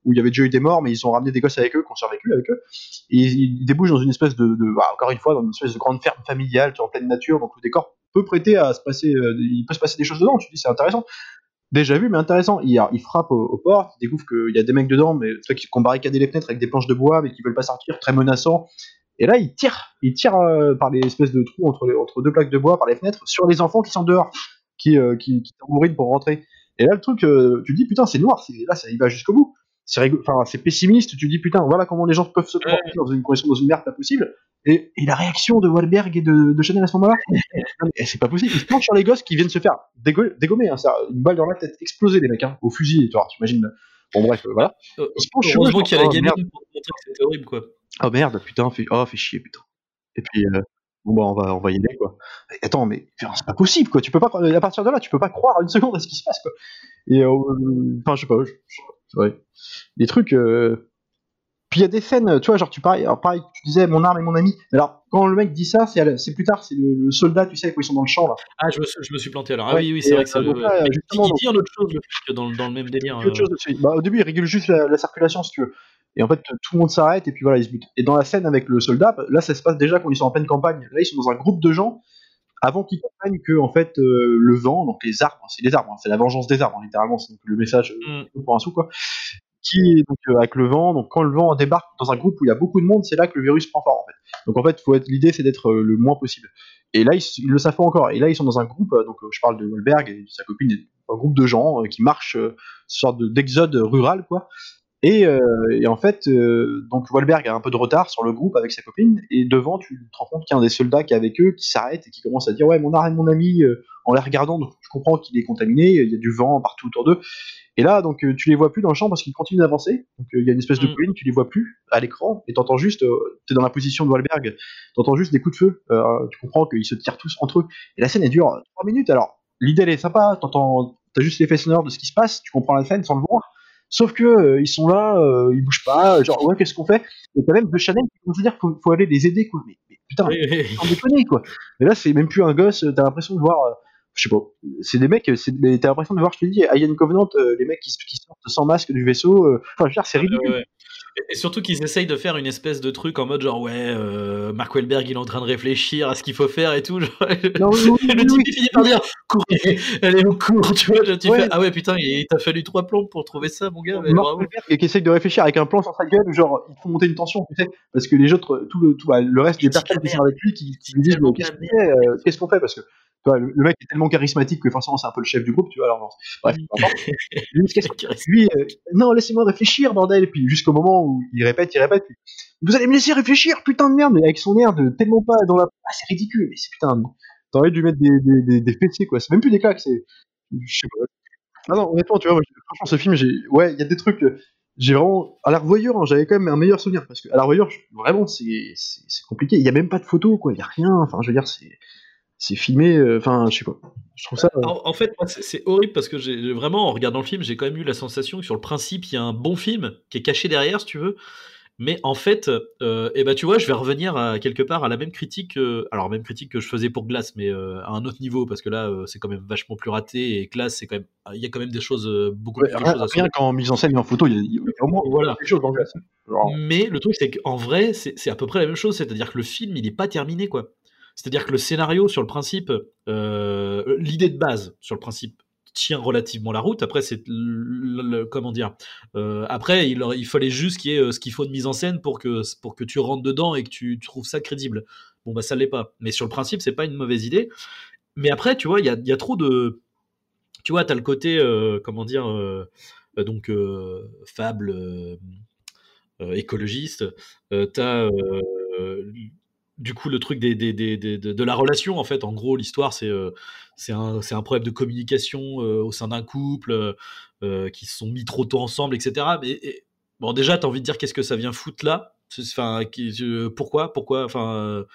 C: où il y avait déjà eu des morts, mais ils ont ramené des gosses avec eux, qui ont survécu avec eux. Et ils, débouchent dans une espèce de, de- bah, encore une fois, dans une espèce de grande ferme familiale, en pleine nature, donc le décor peut prêter à se passer, il peut se passer des choses dedans, tu te dis, c'est intéressant. Déjà vu, mais intéressant. Il, il frappe aux, aux portes, il découvre qu'il y a des mecs dedans, mais qui ont barricadé les fenêtres avec des planches de bois, mais qui veulent pas sortir, très menaçant. Et là, il tire, il tire euh, par les espèces de trous entre, les- entre deux plaques de bois, par les fenêtres, sur les enfants qui sont dehors, qui, euh, qui, pour rentrer. Et là, le truc, euh, tu te dis, putain, c'est noir, là, ça y va jusqu'au bout. C'est rigolo- enfin, c'est pessimiste, tu te dis, putain, voilà comment les gens peuvent se comporter dans une condition, dans une merde pas possible. Et, et la réaction de Wahlberg et de, de Chanel à ce moment-là, mais c'est pas possible. Ils se planchent sur les gosses qui viennent se faire dégo- dégommer, hein, ça, une balle dans la tête, exploser les mecs, hein, au fusil, tu vois, t'imagines. Bon, bref, voilà.
B: Euh,
C: Ils se penchent sur
B: Heureusement qu'il y a la gamine pour montrer que c'était horrible, quoi.
C: Oh merde, putain, fait, oh, fait chier, putain. Et puis, euh, bon, bah, on va, on va y aller, quoi. Attends, mais c'est pas possible, quoi. Tu peux pas, à partir de là, tu peux pas croire une seconde à ce qui se passe, quoi. Et, euh, enfin, je sais pas, je- ouais. Des trucs, euh... Puis il y a des scènes, tu vois, genre, tu pareil, alors pareil, tu disais mon arme et mon ami. Alors, quand le mec dit ça, c'est, plus tard, c'est le, le soldat, tu sais, quand ils sont dans le champ, là.
B: Ah, je me, suis- je me suis planté alors. Ah
C: Ouais,
B: oui, oui, c'est vrai que c'est. ouais.
C: là, justement,
B: il dit en autre chose, le flic, dans, le- dans le même délire.
C: Autre chose. Bah, au début, il régule juste la, la circulation, si tu veux. Et en fait, tout le monde s'arrête et puis voilà, ils se butent. Et dans la scène avec le soldat, là, ça se passe déjà quand ils sont en pleine campagne. Là, ils sont dans un groupe de gens avant qu'ils comprennent que en fait euh, le vent, donc les arbres, c'est les arbres, hein, c'est la vengeance des arbres, hein, littéralement, c'est le message euh,
B: Mm.
C: pour un sou quoi. Qui donc euh, avec le vent, donc quand le vent débarque dans un groupe où il y a beaucoup de monde, c'est là que le virus prend fort en fait. Donc en fait, faut être l'idée c'est d'être le moins possible. Et là ils, le savent pas encore. Et là ils sont dans un groupe, donc je parle de Wahlberg et de sa copine, un groupe de gens qui marchent, euh, sorte de- d'exode rural quoi. Et, euh, et en fait, euh, donc Wahlberg a un peu de retard sur le groupe avec sa copine, et devant, tu te rends compte qu'il y a un des soldats qui est avec eux, qui s'arrête et qui commence à dire Ouais, mon art et mon ami, euh, en les regardant, donc je comprends qu'il est contaminé, il y a du vent partout autour d'eux. Et là, donc tu les vois plus dans le champ parce qu'ils continuent d'avancer. Donc il y a une espèce de
B: Mm.
C: colline, tu les vois plus à l'écran, et t'entends juste, euh, t'es dans la position de Wahlberg, t'entends juste des coups de feu. Euh, tu comprends qu'ils se tirent tous entre eux. Et la scène, elle dure 3 minutes. Alors, l'idée, elle est sympa, t'entends, t'as juste l'effet sonore de ce qui se passe, tu comprends la scène sans le voir. Sauf que euh, ils sont là, euh, ils bougent pas, genre ouais qu'est-ce qu'on fait? Et t'as même de Chanel qui commence à dire faut, faut aller les aider quoi. Mais, mais putain,
B: Oui, oui,
C: quoi. Et là c'est même plus un gosse, t'as l'impression de voir, euh, je sais pas, c'est des mecs, c'est mais t'as l'impression de voir, je te dis, Alien Covenant, euh, les mecs qui, qui sortent sans masque du vaisseau. euh, Enfin je veux dire c'est ridicule.
B: Ouais. Et surtout qu'ils essayent de faire une espèce de truc en mode genre ouais, euh, Mark Wahlberg il est en train de réfléchir à ce qu'il faut faire et tout. genre.
C: Non, oui, oui,
B: Et le type
C: oui.
B: il finit par dire courez, allez au cours, tu vois. Tu
C: Ouais.
B: fais ah ouais putain, il t'a fallu trois plombes pour trouver ça, mon gars. mais
C: Mark. Wahlberg qui essaye de réfléchir avec un plan sur sa gueule, genre te font monter une tension, tu sais, parce que les autres, tout le, tout, bah, le reste
B: Il
C: des personnes qui sont avec lui, qui, qui lui disent euh, qu'est-ce qu'on fait, parce que tu vois, le, le mec est tellement charismatique que forcément c'est un peu le chef du groupe, tu vois. Alors bref. Lui, lui, euh, non, laissez-moi réfléchir, bordel. Et puis jusqu'au moment où il répète, il répète. puis, Vous allez me laisser réfléchir, putain de merde, mais avec son air de tellement pas dans la. Ah, c'est ridicule, mais c'est putain. T'as envie de lui mettre des, des, des, des fessiers, quoi. C'est même plus des claques, c'est. Je sais pas. Ah non, honnêtement, tu vois, moi, franchement, ce film, j'ai. Ouais, il y a des trucs. euh, J'ai vraiment. À la revoyure, hein, j'avais quand même un meilleur souvenir. Parce que à la revoyure, je- vraiment, c'est compliqué. Il y a même pas de photos, quoi. Il y a rien. Enfin, je veux dire, c'est. C'est filmé. euh, Enfin, je sais pas. Je trouve ça.
B: En, en fait, c'est horrible parce que j'ai vraiment, en regardant le film, j'ai quand même eu la sensation que sur le principe, il y a un bon film qui est caché derrière, si tu veux. Mais en fait, euh, eh ben, tu vois, je vais revenir à, quelque part à la même critique, euh, alors même critique que je faisais pour Glass, mais euh, à un autre niveau, parce que là, c'est quand même vachement plus raté, et Glass, c'est quand même, il y a quand même des choses, beaucoup
C: ouais,
B: plus de
C: rien,
B: choses à
C: rien
B: sauver.
C: qu'en mise en scène et en photo, il y a, au moins
B: Voilà.
C: quelque chose dans Genre,
B: Mais le truc, c'est qu'en vrai, c'est à peu près la même chose. C'est-à-dire que le film, il n'est pas terminé, quoi. C'est-à-dire que le scénario, sur le principe, euh, l'idée de base, sur le principe, tient relativement la route. Après, c'est comment dire euh, Après, il, fallait juste qu'il y ait euh, ce qu'il faut de mise en scène pour que pour que tu rentres dedans et que tu trouves ça crédible. Bon, bah ça l'est pas. Mais sur le principe, c'est pas une mauvaise idée. Mais après, tu vois, il y a, trop de tu vois, tu as le côté, comment dire, donc fable écologiste, euh, tu as du coup le truc des, de, la relation, en fait. En gros, l'histoire, c'est euh, un, problème de communication euh, au sein d'un couple euh, qui se sont mis trop tôt ensemble, etc. Mais et- bon, déjà, tu as envie de dire qu'est-ce que ça vient foutre là? Enfin, pourquoi, pourquoi? Enfin,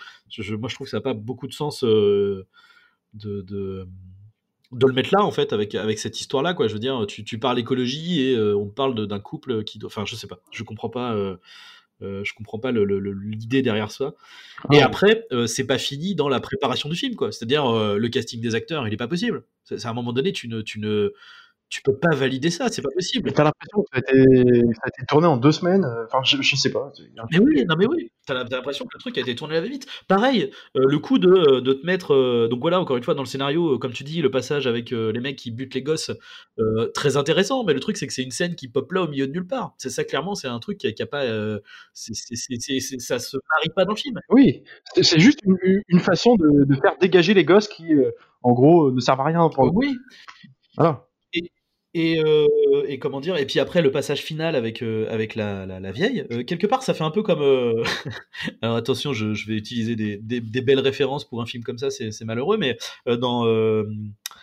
B: moi, je trouve que ça n'a pas beaucoup de sens de, le mettre là en fait avec cette histoire là quoi. Je veux dire tu, tu parles écologie et on parle d'un couple qui enfin je sais pas. Je comprends pas euh, euh, je comprends pas l'idée derrière ça. Et
C: Ouais.
B: après euh, c'est pas fini dans la préparation du film quoi. C'est à dire le casting des acteurs il est pas possible. C'est c'est à un moment donné tu ne tu ne tu peux pas valider ça c'est pas possible
C: t'as l'impression que ça a, été, ça a été tourné en deux semaines. euh, Enfin, je, je sais pas.
B: Mais oui, non mais oui, t'as l'impression que le truc a été tourné à la va-vite. Pareil, euh, le coup de, de te mettre, euh, donc voilà, encore une fois dans le scénario, euh, comme tu dis, le passage avec euh, les mecs qui butent les gosses, euh, très intéressant. Mais le truc c'est que c'est une scène qui pop là au milieu de nulle part. C'est ça clairement, c'est un truc qui a, qui a pas, euh, ça se marie pas dans le film.
C: Oui, c'est juste une, une façon de, de faire dégager les gosses qui, euh, en gros, euh, ne servent à rien. Pour...
B: Oui.
C: Voilà.
B: Et, euh, et comment dire Et puis après le passage final avec euh, avec la, la, la vieille, euh, quelque part ça fait un peu comme. Alors attention, je, vais utiliser des, des, belles références pour un film comme ça, c'est malheureux, mais dans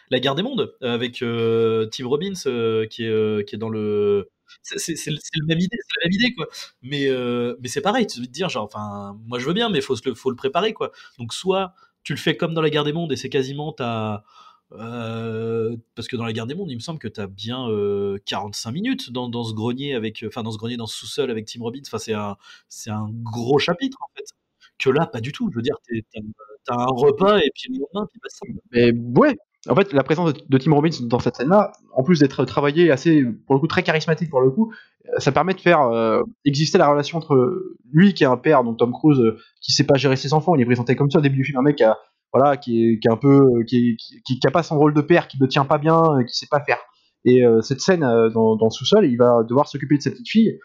B: La Guerre des Mondes avec Tim Robbins qui est qui est dans le c'est le même idée, la même idée quoi. Mais mais c'est pareil, tu veux te dire genre enfin moi je veux bien, mais faut faut le préparer quoi. Donc soit tu le fais comme dans La Guerre des Mondes et c'est quasiment ta euh, parce que dans la guerre des mondes, il me semble que tu as bien euh, 45 minutes dans, ce grenier avec, enfin dans ce grenier, dans sous-sol avec Tim Robbins. Enfin, c'est un, c'est un gros chapitre en fait. Que là, pas du tout. Je veux dire, t'as, un repas et puis le lendemain, puis basta.
C: Mais ouais, en fait, la présence de, Tim Robbins dans cette scène-là, en plus d'être travaillé assez, pour le coup, très charismatique pour le coup, euh, ça permet de faire euh, exister la relation entre lui qui est un père, donc Tom Cruise, euh, qui sait pas gérer ses enfants, il est présenté comme ça au début du film, un mec qui a, voilà, qui est, qui est un peu, qui, qui, qui, a pas son rôle de père, qui ne tient pas bien, qui sait pas faire. Et cette scène dans, dans le sous-sol, il va devoir s'occuper de sa petite fille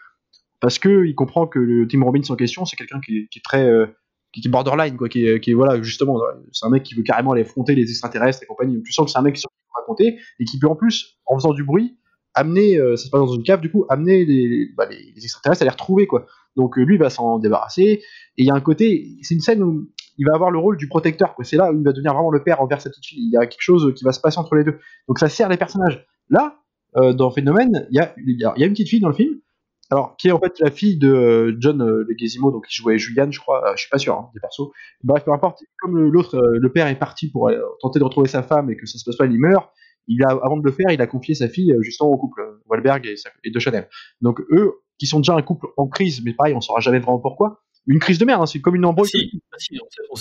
C: parce que il comprend que le Tim Robbins en question, c'est quelqu'un qui, qui, est très qui, est borderline, quoi, qui est, qui voilà, justement, c'est un mec qui veut carrément aller affronter les extraterrestres et compagnie. Tu sens que c'est un mec qui peut raconter et qui peut en plus, en faisant du bruit, amener, euh, ça se passe dans une cave, du coup, amener les, bah, extraterrestres à les retrouver, quoi. Donc euh, lui, va s'en débarrasser. Et il y a un côté, c'est une scène où il va avoir le rôle du protecteur. C'est là où il va devenir vraiment le père envers sa petite fille. Il y a quelque chose qui va se passer entre les deux. Donc ça sert les personnages. Là, euh, dans Phénomène, il y a, il y a une petite fille dans le film alors qui est en fait la fille de euh, John euh, Leguizamo, donc qui jouait Julian, je crois, euh, je suis pas sûr hein, des persos. Bref, peu importe. Comme l'autre, le père est parti pour tenter de retrouver sa femme et que ça se passe pas, il meurt. Il a, avant de le faire, il a confié sa fille justement au couple Wahlberg et, et de Chanel. Donc eux, qui sont déjà un couple en crise, mais pareil, on saura jamais vraiment pourquoi une crise de merde, hein, c'est comme une embrouille.
B: Ah,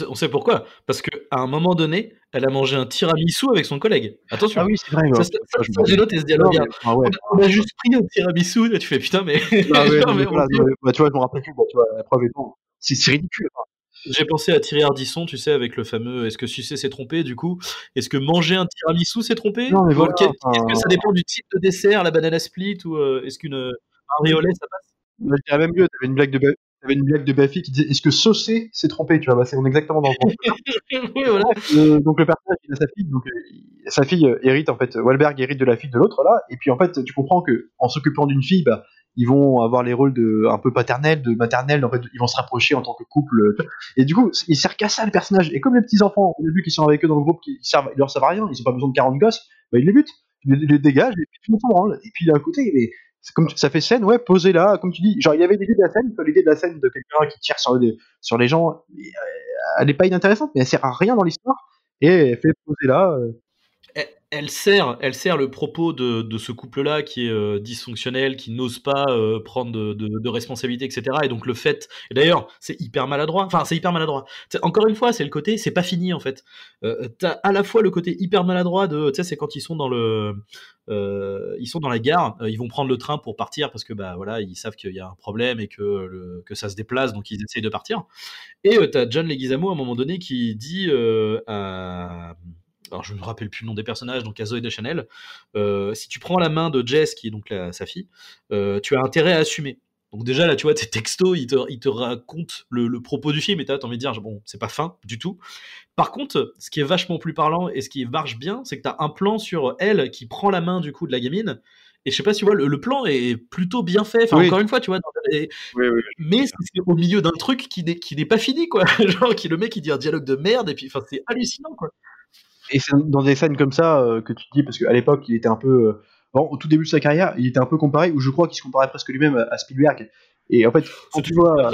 B: on, sait, pourquoi. Parce qu'à un moment donné, elle a mangé un tiramisu avec son collègue. Attention.
C: Ah oui, c'est vrai. Ça,
B: j'ai noté ce dialogue. Ah on, a juste pris un tiramisu, et tu fais putain, mais.
C: Ah bah, tu vois, je me rappelle plus, bah, tu vois, la preuve est C'est ridicule.
B: J'ai pensé à Thierry Ardisson, tu sais, avec le fameux est-ce que sucer s'est trompé du coup? Est-ce que manger un tiramisu s'est trompé?
C: Non, mais voilà,
B: Est-ce que ça dépend du type de dessert, la banana split ou euh, est-ce qu'une un riolet ça passe?
C: Je dirais même mieux, t'avais une blague de, avait une blague de Buffy qui disait Est-ce que Saucé s'est trompé? Tu vois, bah, c'est exactement dans le euh, donc le personnage il a sa fille, donc euh, sa fille euh, hérite en fait, Wahlberg hérite de la fille de l'autre là, et puis en fait tu comprends que en s'occupant d'une fille, bah, ils vont avoir les rôles de un peu paternels, de maternels, en fait ils vont se rapprocher en tant que couple, et du coup il sert qu'à ça le personnage. Et comme les petits enfants au début qui sont avec eux dans le groupe, qui servent, ils leur servent à rien, ils ont pas besoin de 40 gosses, bah, ils les butent, ils les, dégagent, et puis tout le monde Et puis d'un côté, mais comme ça fait scène, ouais, posé là, comme tu dis. Genre, il y avait l'idée de la scène, l'idée de la scène de quelqu'un qui tire sur, les gens. Euh, elle n'est pas inintéressante, mais elle sert à rien dans l'histoire. Et elle fait poser là.
B: Elle sert, elle sert le propos de, ce couple-là qui est euh, dysfonctionnel, qui n'ose pas euh, prendre de, de, responsabilités, etc. Et donc le fait, et d'ailleurs, c'est hyper maladroit. Enfin, c'est hyper maladroit. encore une fois, c'est le côté, c'est pas fini en fait. Euh, T'as à la fois le côté hyper maladroit de, tu sais, c'est quand ils sont dans le, ils sont dans la gare, ils vont prendre le train pour partir parce que bah voilà, ils savent qu'il y a un problème et que que ça se déplace, donc ils essayent de partir. Et t'as John Leguizamo à un moment donné qui dit à alors je me rappelle plus le nom des personnages, donc à Zoé de Chanel, euh, si tu prends la main de Jess, qui est donc sa fille, euh, tu as intérêt à assumer. Donc déjà là, tu vois, tes textos, ils te, ils te racontent le, propos du film et t'as envie de dire, bon, c'est pas fin du tout. Par contre, ce qui est vachement plus parlant et ce qui marche bien, c'est que t'as un plan sur elle qui prend la main du coup de la gamine. Et je sais pas si tu vois, le, plan est plutôt bien fait. Enfin, encore une fois, tu vois, mais c'est au milieu d'un truc qui n'est pas fini, quoi. Genre, qui le mec qui dit un dialogue de merde, et puis, enfin, c'est hallucinant, quoi.
C: Et c'est dans des scènes comme ça euh, que tu te dis, parce qu'à l'époque, il était un peu. Euh, bon, au tout début de sa carrière, il était un peu comparé, ou je crois qu'il se comparait presque lui-même à Spielberg. Et en fait,
B: quand tu vois.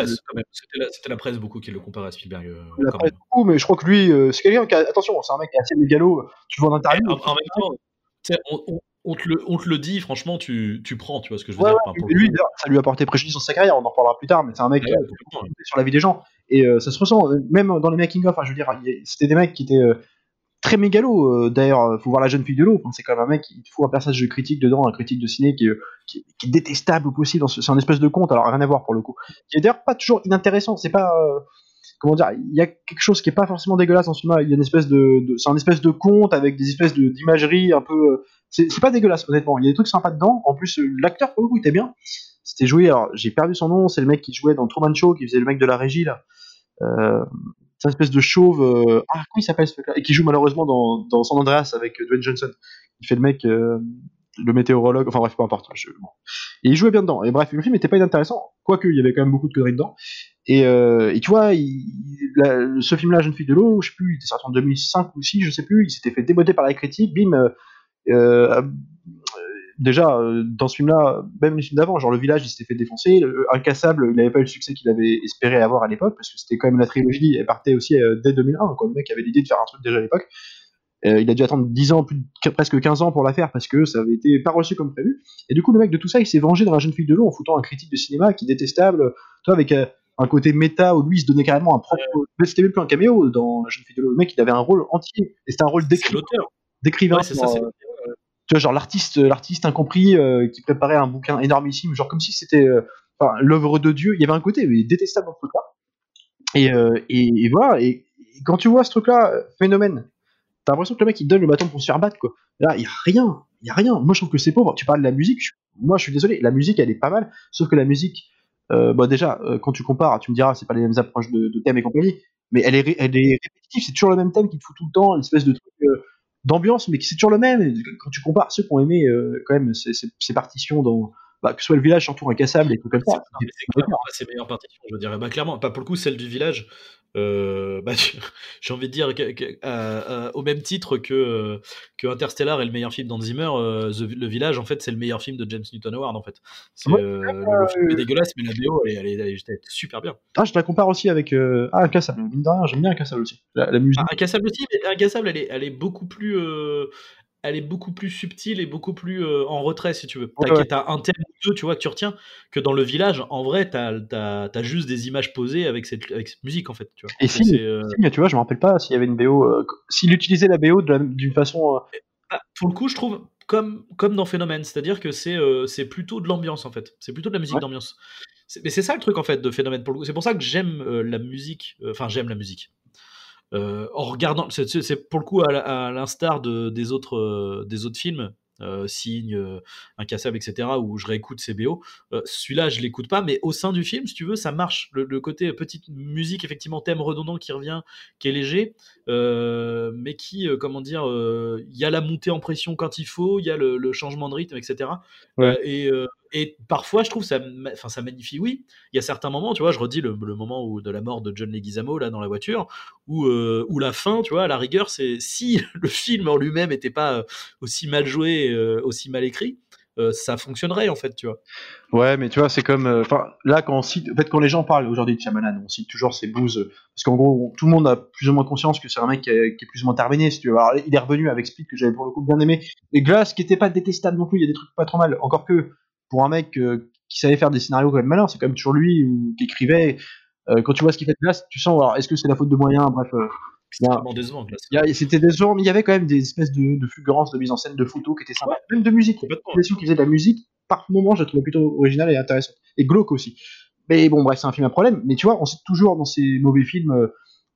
B: C'était la, presse beaucoup qui le comparait à Spielberg. Euh,
C: la presse beaucoup, mais je crois que lui, c'est quelqu'un qui a. Attention, c'est un mec qui est assez mégalo. Tu vois en interview.
B: En, en, même temps, on, on, te le, on, te le, dit, franchement, tu, tu, prends, tu vois ce que je veux dire.
C: lui, ça lui a porté préjudice dans sa carrière, on en reparlera plus tard, mais c'est un mec qui a sur la vie des gens. Et ça se ressent, même dans les making-of, hein, je veux dire, c'était des mecs qui étaient très mégalo. Euh, d'ailleurs, euh, faut voir la jeune fille de l'eau. c'est quand même un mec, il faut un personnage de critique dedans, un critique de ciné qui, qui, est détestable au possible. C'est un espèce de conte, alors rien à voir pour le coup. Qui est d'ailleurs pas toujours inintéressant. C'est pas euh, comment dire, il y a quelque chose qui est pas forcément dégueulasse en ce moment. Il y a une espèce de, c'est un espèce de conte avec des espèces d'imagerie un peu. C'est pas dégueulasse honnêtement. Il y a des trucs sympas dedans. En plus, l'acteur pour le coup était bien. C'était joué. Alors j'ai perdu son nom. C'est le mec qui jouait dans Truman Show, qui faisait le mec de la régie là. Euh, c'est espèce de chauve. Euh, ah, comment il s'appelle ce mec-là Et qui joue malheureusement dans, dans San Andreas avec euh, Dwayne Johnson. Il fait le mec, euh, le météorologue. Enfin bref, peu importe. Et il jouait bien dedans. Et bref, le film n'était pas inintéressant. Quoique, il y avait quand même beaucoup de conneries dedans. Et, et tu vois, ce film-là, Jeune fille de l'eau, je sais plus, il était sorti en 2005 ou 6, je sais plus. Il s'était fait déboter par la critique. Bim. Euh, déjà, euh, dans ce film-là, même les films d'avant, genre Le Village, il s'était fait défoncer. Incassable, il n'avait pas eu le succès qu'il avait espéré avoir à l'époque, parce que c'était quand même la trilogie, elle partait aussi euh, dès 2001, quoi. Le mec avait l'idée de faire un truc déjà à l'époque. Euh, il a dû attendre 10 ans, plus presque 15 ans pour la faire parce que ça avait été pas reçu comme prévu. Et du coup, le mec de tout ça, il s'est vengé dans La Jeune Fille de l'eau en foutant un critique de cinéma qui est détestable, toi, avec un côté méta où lui il se donnait carrément un propre. Mais c'était même plus un caméo dans La Jeune Fille de l'eau. Le mec, il avait un rôle entier et c'était un rôle d'écrivain. d'écrivains.
B: Ouais, c'est ça, c'est-
C: euh, genre l'artiste, l'artiste incompris euh, qui préparait un bouquin énormissime, genre comme si c'était euh, l'œuvre de Dieu. Il y avait un côté mais, détestable dans ce truc-là. Et, et, voilà. Et, quand tu vois ce truc-là, euh, phénomène, t'as l'impression que le mec il donne le bâton pour se faire battre, quoi. Là, il y a rien, il y a rien. Moi, je trouve que c'est pauvre. Tu parles de la musique. moi, je suis désolé. La musique, elle est pas mal. Sauf que la musique, euh, déjà, quand tu compares, tu me diras, c'est pas les mêmes approches de, de thèmes et compagnie, mais elle est, répétitive. C'est toujours le même thème qui te fout tout le temps, une espèce de truc d'ambiance, mais qui c'est toujours le même. Quand tu compares ceux qui ont aimé euh, quand même ces, ces- ces partitions dans, bah, que ce soit le village surtout incassable et tout comme ça.
B: C'est clairement pas ses meilleures partitions, je dirais. Bah, clairement, pas pour le coup, celle du village. euh, bah, j'ai envie de dire que, que- euh, euh, au même titre que, que Interstellar est le meilleur film d'Hans Zimmer, euh, The- le village en fait c'est le meilleur film de James Newton Howard en fait. C'est,
C: Ouais.
B: euh, le, film est dégueulasse mais la BO elle est, elle elle super bien.
C: Ah, je la compare aussi avec ah, Incassable. Mine de rien, j'aime bien Incassable aussi. La, la musique.
B: Ah, Incassable aussi, mais Incassable elle est, elle est beaucoup plus elle est beaucoup plus subtile et beaucoup plus euh, en retrait si tu veux. T'as,
C: Ouais,
B: un thème ou deux tu vois que tu retiens que dans le village en vrai t'as, t'as, t'as juste des images posées avec cette, avec cette musique en fait. Tu vois.
C: Et si-
B: euh,
C: tu vois, je me rappelle pas s'il y avait une BO. euh, s'il utilisait la BO d'une façon. euh,
B: Ah, pour le coup, je trouve comme, comme dans Phénomène, c'est-à-dire que c'est euh, plutôt de l'ambiance en fait. C'est plutôt de la musique
C: Ouais.
B: d'ambiance. C'est- Mais c'est ça le truc en fait de Phénomène pour. C'est pour ça que j'aime euh, la musique. euh, Enfin, j'aime la musique. Euh, en regardant, c'est- pour le coup à, l'instar de, des autres euh, des autres films. Euh, Signe, euh, Incassable, etc., où je réécoute ces BO. Euh, Celui-là, je l'écoute pas, mais au sein du film, si tu veux, ça marche. Le, le côté petite musique, effectivement, thème redondant qui revient, qui est léger, mais qui, comment dire, il y a la montée en pression quand il faut, il y a le, le changement de rythme, etc.
C: Ouais.
B: Et, et parfois, je trouve ça, enfin, ça magnifie. Oui, il y a certains moments, tu vois, je redis le, moment où, de la mort de John Leguizamo là dans la voiture, où, euh, où la fin, tu vois, à la rigueur, c'est si le film en lui-même n'était pas euh, aussi mal joué, euh, aussi mal écrit, ça fonctionnerait en fait, tu vois.
C: Ouais, mais tu vois, c'est comme. Enfin, là, quand on cite. En fait, quand les gens parlent aujourd'hui de Shyamalan, on cite toujours ses bouses. Parce qu'en gros, tout le monde a plus ou moins conscience que c'est un mec qui est, plus ou moins terminé, si tu veux. Il est revenu avec Speed, que j'avais pour le coup bien aimé. Et Glass, qui était pas détestable non plus, il y a des trucs pas trop mal. Encore que, pour un mec euh, qui savait faire des scénarios quand même malins, c'est quand même toujours lui ou, qui écrivait. Euh, quand tu vois ce qu'il fait de Glass, tu sens, alors, est-ce que c'est la faute de moyens Bref. euh, C'était décevant, mais il y avait quand même des espèces de, de fulgurances de mise en scène de photos qui étaient sympas. Même de musique. L'impression qu'il faisait de la musique. Par moments, je la trouvais plutôt originale et intéressante. Et glauque aussi. Mais bon, bref, c'est un film à problème. Mais tu vois, on cite toujours dans ces mauvais films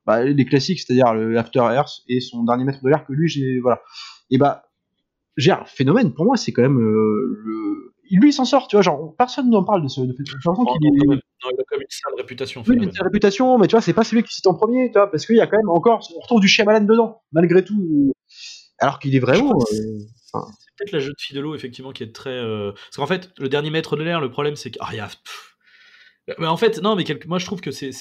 C: bah, les classiques, c'est-à-dire le After Earth et son dernier maître de l'air que lui, j'ai. Voilà. Et bah, j'ai un phénomène, pour moi, c'est quand même euh, le. Lui, il s'en sort, tu vois, genre, personne n'en parle de ce. De... Qu'il est-
B: même. Non, il a quand même une sale réputation.
C: oui, il a
B: Phénomène.
C: sa réputation, mais tu vois, c'est pas celui qui cite en premier, tu vois, parce qu'il y a quand même encore, on retrouve du Shyamalan dedans, malgré tout. Alors qu'il est vraiment. Euh,
B: C'est peut-être la jeune fille de l'eau, effectivement, qui est très. euh, Parce qu'en fait, le dernier maître de l'air, le problème, c'est que. Ah, y a- pff. Mais en fait, non, mais moi je trouve que ces,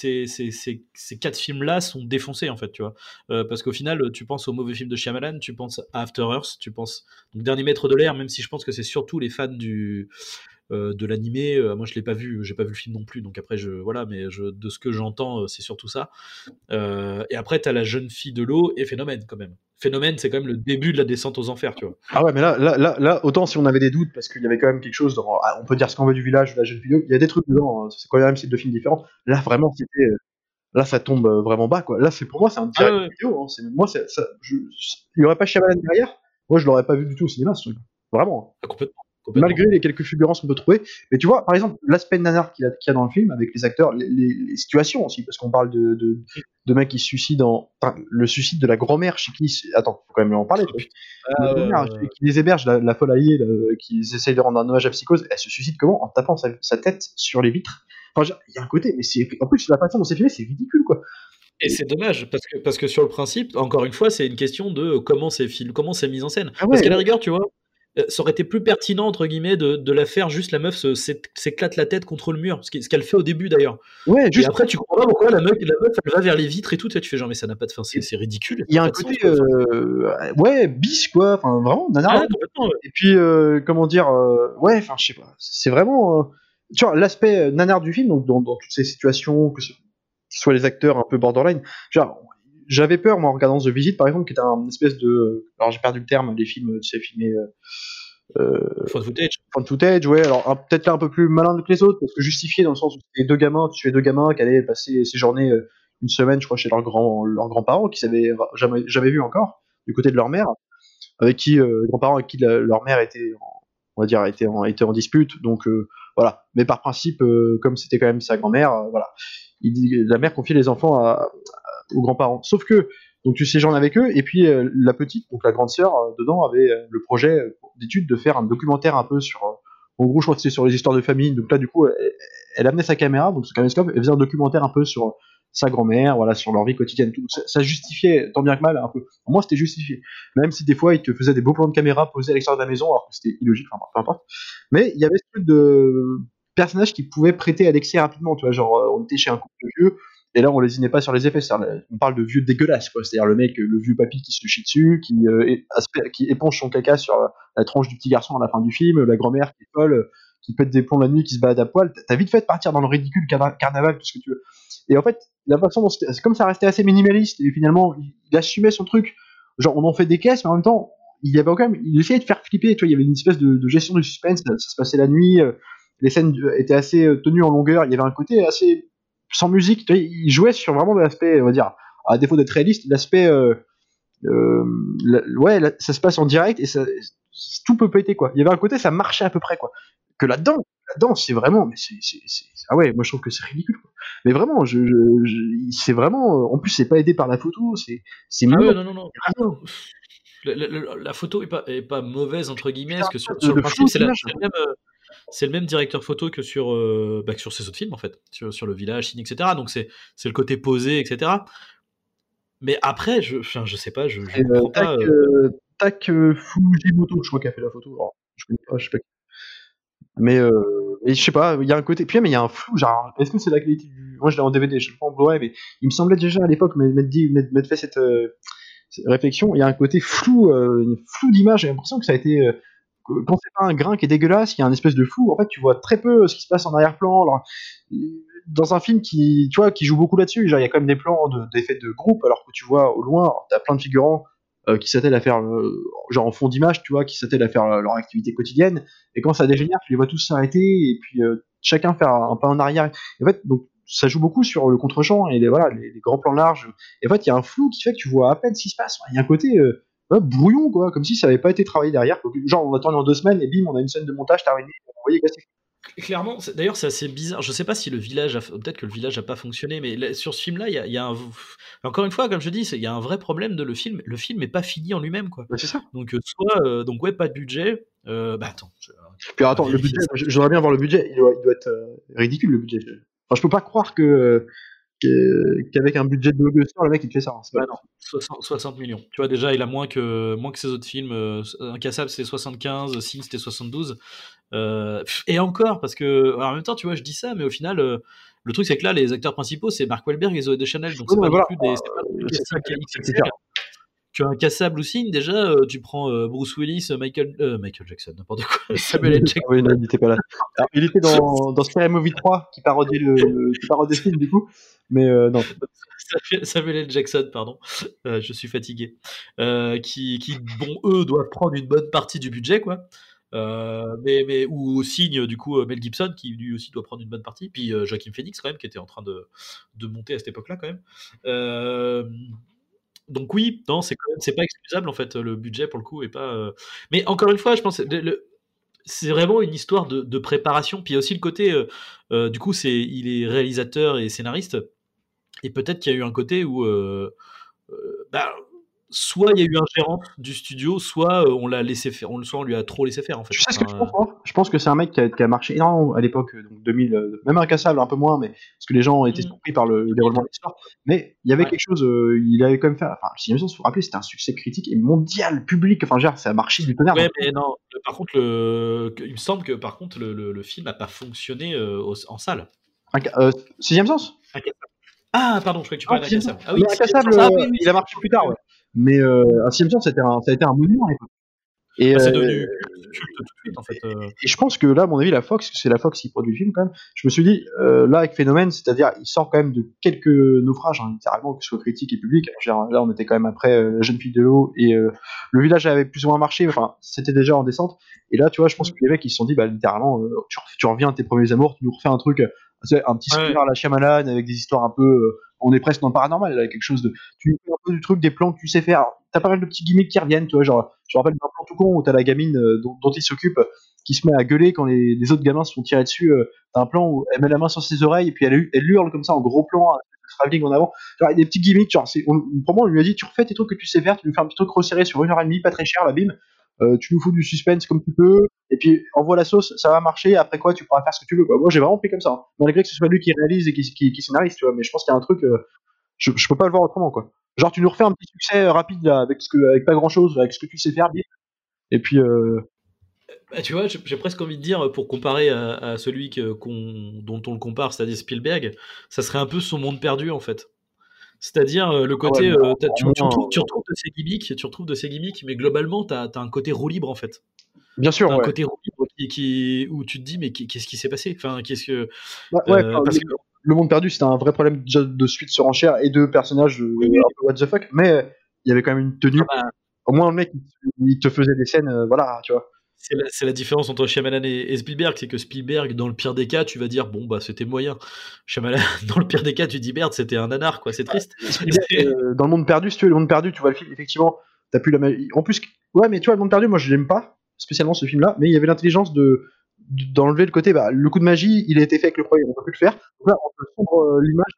B: quatre films-là sont défoncés, en fait, tu vois. Euh, parce qu'au final, tu penses au mauvais film de Shyamalan, tu penses à After Earth, tu penses. Donc, Dernier maître de l'air, même si je pense que c'est surtout les fans du. euh, de l'animé, Euh, moi je l'ai pas vu, j'ai pas vu le film non plus, donc après je voilà, mais de ce que j'entends, c'est surtout ça. Et après t'as la jeune fille de l'eau et Phénomène quand même. Phénomène, c'est quand même le début de la descente aux enfers, tu vois.
C: Ah ouais, mais là, là, là, là, autant si on avait des doutes, parce qu'il y avait quand même quelque chose dans. ah, on peut dire ce qu'on veut du village, de la jeune vidéo, il y a des trucs dedans, hein, c'est quand même c'est deux films différents. Là, vraiment, c'était. euh, Là, ça tombe euh, vraiment bas, quoi. Là, c'est pour moi, c'est un direct
B: Ah ouais.
C: vidéo. Hein. Moi, c'est- ça, je, il y aurait pas Shyamalan derrière, moi, je l'aurais pas vu du tout au cinéma, ce truc. Vraiment. hein.
B: Ah, complètement.
C: Malgré les quelques fulgurances qu'on peut trouver. Mais tu vois, par exemple, l'aspect nanar qu'il y, a- dans le film, avec les acteurs, les, les- les situations aussi, parce qu'on parle de, de, de mecs qui se suicident en. Enfin, le suicide de la grand-mère chez qui. Attends, faut quand même en parler.
B: Putain.
C: La grand-mère qui les héberge, la, la folle alliée, là, qui essayent de rendre un hommage à psychose, elle se suicide comment? En tapant sa, sa tête sur les vitres. Enfin, il y a un côté, mais c'est. En plus, la façon dont c'est filmé, c'est ridicule, quoi.
B: Et c'est dommage parce que parce que sur le principe, encore une fois, c'est une question de comment c'est film, comment c'est mis en scène.
C: Ah ouais,
B: parce qu'à la rigueur, tu vois, euh, ça aurait été plus pertinent entre guillemets de, de la faire juste la meuf s'éclate la tête contre le mur, ce qu'elle fait au début d'ailleurs.
C: Ouais,
B: Et
C: juste.
B: après, tu comprends pas pourquoi la meuf, la meuf elle va vers les vitres et tout, tu fais genre mais ça n'a pas de fin, c'est ridicule.
C: Il y a un côté.
B: sens,
C: euh, ouais, bis, quoi. Enfin, vraiment, nanar.
B: Ah, ouais.
C: Et puis, euh, comment dire, euh, ouais, enfin, je sais pas, c'est vraiment, euh, tu vois, l'aspect euh, nanar du film, donc dans, dans toutes ces situations, que ce que ce soit les acteurs un peu borderline, genre, j'avais peur, moi, en regardant The Visit, par exemple, qui était un espèce de, alors j'ai perdu le terme, les films, tu sais, filmés, euh, euh,
B: footage.
C: found footage, ouais, alors peut-être là un peu plus malin que les autres, parce que justifié dans le sens où c'était deux gamins, tu es deux gamins qui allaient passer ces journées, euh, une semaine, je crois, chez leurs grands, leurs grands-parents, qui s'avaient jamais, jamais vu encore, du côté de leur mère. avec qui les grands-parents avec qui leur mère était, en, on va dire, était en, était en dispute. Donc voilà. Mais par principe, comme c'était quand même sa grand-mère, voilà, il dit, la mère confiait les enfants à, aux grands-parents. Sauf que donc tu séjournes avec eux, et puis la petite, donc la grande sœur, dedans avait le projet d'étude de faire un documentaire un peu sur en gros, je crois que c'était sur les histoires de famille. Donc là, du coup, elle, amenait sa caméra, donc ce caméscope, elle faisait un documentaire un peu sur sa grand-mère, voilà, sur leur vie quotidienne. Tout. Ça, justifiait, tant bien que mal, un peu. Moi, c'était justifié. Même si des fois, il te faisait des beaux plans de caméra posés à l'extérieur de la maison, alors que c'était illogique, enfin, peu importe. Mais il y avait ce truc de personnage qui pouvait prêter à l'excès rapidement, tu vois, genre, on était chez un couple de vieux, et là, on lésinait pas sur les effets. On parle de vieux dégueulasses, quoi. C'est-à-dire le mec, le vieux papy qui se chie dessus, qui, euh, qui éponge son caca sur la tranche du petit garçon à la fin du film, la grand-mère qui est folle, qui pète des plombs la nuit, qui se balade à poil. T'as vite fait de partir dans le ridicule carnaval, tout ce que tu veux. Et en fait, la façon dont c'est comme ça restait assez minimaliste, et finalement, il assumait son truc. Genre, on en fait des caisses, mais en même temps, il y avait quand même, il essayait de faire flipper. Tu il y avait une espèce de, gestion du suspense. Ça, se passait la nuit. Euh, les scènes étaient assez euh, tenues en longueur. Il y avait un côté assez sans musique. il jouait sur vraiment l'aspect, on va dire, à défaut d'être réaliste, l'aspect, euh, euh ouais, ça se passe en direct et ça, tout peut péter quoi. Il y avait un côté, ça marchait à peu près quoi. Que là-dedans, là-dedans, c'est vraiment, mais c'est, ah ouais, moi je trouve que c'est ridicule. Quoi. Mais vraiment, je, c'est vraiment, en plus c'est pas aidé par la photo, c'est, c'est
B: ah non non non. La, photo est pas, est pas mauvaise entre guillemets, parce que sur, le, principe c'est la, même. Euh, c'est le même directeur photo que sur, euh, bah, sur ses autres films, en fait, sur, sur le village, etc. Donc c'est le côté posé, etc. Mais après, je, enfin, je sais pas, je, je
C: euh, comprends pas. Euh... Tac euh, Fujimoto, je crois qu'il a fait la photo. Alors, je connais pas, je sais pas. Mais, euh, je sais pas, il y a un côté. Puis, mais il y a un flou, genre, est-ce que c'est la qualité du. Moi, je l'ai en DVD, je l'ai pas en Blu-ray, mais il me semblait déjà à l'époque m'être dit, m'être fait cette, cette, réflexion. Il y a un côté flou, flou d'image, j'ai l'impression que ça a été quand c'est pas un grain qui est dégueulasse, il y a un espèce de flou, en fait, tu vois très peu ce qui se passe en arrière-plan. dans un film qui, tu vois, qui joue beaucoup là-dessus, genre il y a quand même des plans d'effets de, groupe, alors que tu vois au loin, t'as plein de figurants euh, qui s'attellent à faire, euh, genre en fond d'image, tu vois, qui s'attellent à faire euh, leur activité quotidienne. Et quand ça dégénère, tu les vois tous s'arrêter et puis chacun faire un, pas en arrière. en fait, donc ça joue beaucoup sur le contre-champ et les, voilà, les, grands plans larges. Et en fait, il y a un flou qui fait que tu vois à peine ce qui se passe. Il y a un côté brouillon, quoi, comme si ça n'avait pas été travaillé derrière. Genre, on attend en deux semaines et bim, on a une scène de montage terminée, vous voyez,
B: Clairement, d'ailleurs, c'est assez bizarre. Je sais pas si le village, peut-être que le village a pas fonctionné, mais sur ce film-là, il y, a, un, encore une fois, comme je dis, il y a un vrai problème de le film. Le film n'est pas fini en lui-même, quoi.
C: c'est ça.
B: Donc, euh, soit, euh, donc ouais, pas de budget. Euh, bah attends.
C: Puis attends, le budget. J'aimerais bien voir le budget. Il doit, il doit être ridicule le budget. Enfin, je peux pas croire que qu'avec un budget de blockbuster, le mec il fait ça. Hein,
B: bah non, 60, millions. Tu vois, déjà, il a moins que, moins que ses autres films. Euh, Incassable, c'était 75, Sin, c'était 72. Euh, et encore, parce que, en même temps, tu vois, je dis ça, mais au final, euh, le truc, c'est que là, les acteurs principaux, c'est Mark Wahlberg et Zoé Deschanel. Donc, c'est pas, non plus des. Pas des tu as un cassable aussi, déjà, euh, tu prends euh, Bruce Willis, euh, Michael, Michael Jackson, n'importe quoi, Samuel L. Jackson.
C: oui, non, il n'était pas là. Alors, il était dans, dans Scary Movie 3, qui parodiait le, qui parodiait le film, du coup, mais non.
B: Samuel L. Jackson, pardon, je suis fatigué, qui, qui, bon, eux doivent prendre une bonne partie du budget, quoi. mais, mais ou signe du coup Mel Gibson qui lui aussi doit prendre une bonne partie puis Joaquin Phoenix quand même qui était en train de, de monter à cette époque là quand même donc oui, non, c'est c'est pas excusable en fait le budget pour le coup est pas. Euh, mais encore une fois, je pense c'est vraiment une histoire de, préparation. Puis il y a aussi le côté, euh, euh, du coup, c'est il est réalisateur et scénariste. Et peut-être qu'il y a eu un côté où, bah, soit il y a eu un gérant du studio, soit on l'a laissé faire, on, soit on lui a trop laissé faire en fait.
C: Tu sais ce que je pense Je pense que c'est un mec qui a, marché énormément à l'époque, euh, donc 2000, euh, même incassable un peu moins, mais parce que les gens étaient mm. surpris par le, déroulement de l'histoire. Mais il y avait quelque chose, euh, il avait quand même fait. Enfin, si il faut rappeler, c'était un succès critique et mondial, public. Enfin, genre, ça a marché du tonnerre.
B: Ouais, mais non. Par contre, le, il me semble que par contre le, le, film n'a pas fonctionné en salle.
C: sixième sens?
B: Ah, pardon, je croyais que tu parlais ah, d'Incassable.
C: Ah oui, ah il a marché plus tard, ouais. Mais euh, un sixième sens, ça a été un monument à l'époque.
B: Et, ah, devenu euh, tout de suite, en fait.
C: Euh. Et, je pense que là, à mon avis, la Fox, c'est la Fox qui produit le film quand même. Je me suis dit, là, avec Phénomène, c'est-à-dire, il sort quand même de quelques naufrages, hein, littéralement, que ce soit critique et public. là, on était quand même après La jeune fille de l'eau et le village avait plus ou moins marché. Enfin, c'était déjà en descente. Et là, tu vois, je pense que les mecs, ils se sont dit, bah, littéralement, tu, reviens à tes premiers amours, tu nous refais un truc, un petit sourire à la Shyamalan avec des histoires un peu on est presque dans le paranormal, là, quelque chose de. Tu fais un peu du truc, des plans que tu sais faire. T'as pas mal de petits gimmicks qui reviennent, tu vois. Genre, je me rappelle d'un plan tout con où t'as la gamine euh, dont, il s'occupe qui se met à gueuler quand les, autres gamins se font tirer dessus. euh, T'as un plan où elle met la main sur ses oreilles et puis elle, hurle comme ça en gros plan, travelling en avant. Genre, des petits gimmicks, genre, on, lui a dit, tu refais tes trucs que tu sais faire, tu nous fais un petit truc resserré sur une heure et demie, pas très cher, la bim. Euh, tu nous fous du suspense comme tu peux, et puis envoie la sauce, ça va marcher, après quoi tu pourras faire ce que tu veux. Quoi. Moi j'ai vraiment pris comme ça, hein. malgré que ce soit lui qui réalise et qui, scénarise, tu vois, mais je pense qu'il y a un truc, euh, je, peux pas le voir autrement quoi. Genre tu nous refais un petit succès euh, rapide là, avec, ce que, avec pas grand chose, avec ce que tu sais faire, bim. et puis
B: Bah, tu vois, j'ai presque envie de dire, pour comparer à, celui que, dont on le compare, c'est-à-dire Spielberg, ça serait un peu son monde perdu en fait. C'est-à-dire euh, le côté,
C: ouais, mais
B: euh, t'as- tu, tu
C: moins,
B: retrouves, tu retrouves de ces gimmicks, tu retrouves de ces gimmicks, mais globalement, tu as, un côté roue libre en fait.
C: bien sûr,
B: T'as un
C: ouais.
B: côté roue libre qui, qui- où tu te dis, mais qu'est-ce qui s'est passé? Enfin, qu'est-ce que.
C: Ouais, ouais,
B: euh,
C: enfin,
B: parce
C: le,
B: que-
C: le monde perdu c'était un vrai problème déjà de suite sur enchère et de personnages euh,
B: Oui, oui.
C: un peu what the fuck, mais euh, il y avait quand même une tenue.
B: Ah bah,
C: Au moins le mec il, te faisait des scènes, euh, voilà, tu vois.
B: C'est la, différence entre Shyamalan et, et Spielberg, c'est que Spielberg, dans le pire des cas, tu vas dire bon bah c'était moyen. Shyamalan, dans le pire des cas, tu dis merde, c'était un nanar quoi, c'est triste.
C: Euh, dans le monde perdu, si tu veux, le monde perdu, tu vois le film, effectivement, t'as plus la magie. En plus, ouais, mais tu vois, le monde perdu, moi je l'aime pas, spécialement ce film-là, mais il y avait l'intelligence de de- d'enlever le côté, bah, le coup de magie, il a été fait avec le premier, on peut plus le faire. Donc là, on te sombre euh, l'image,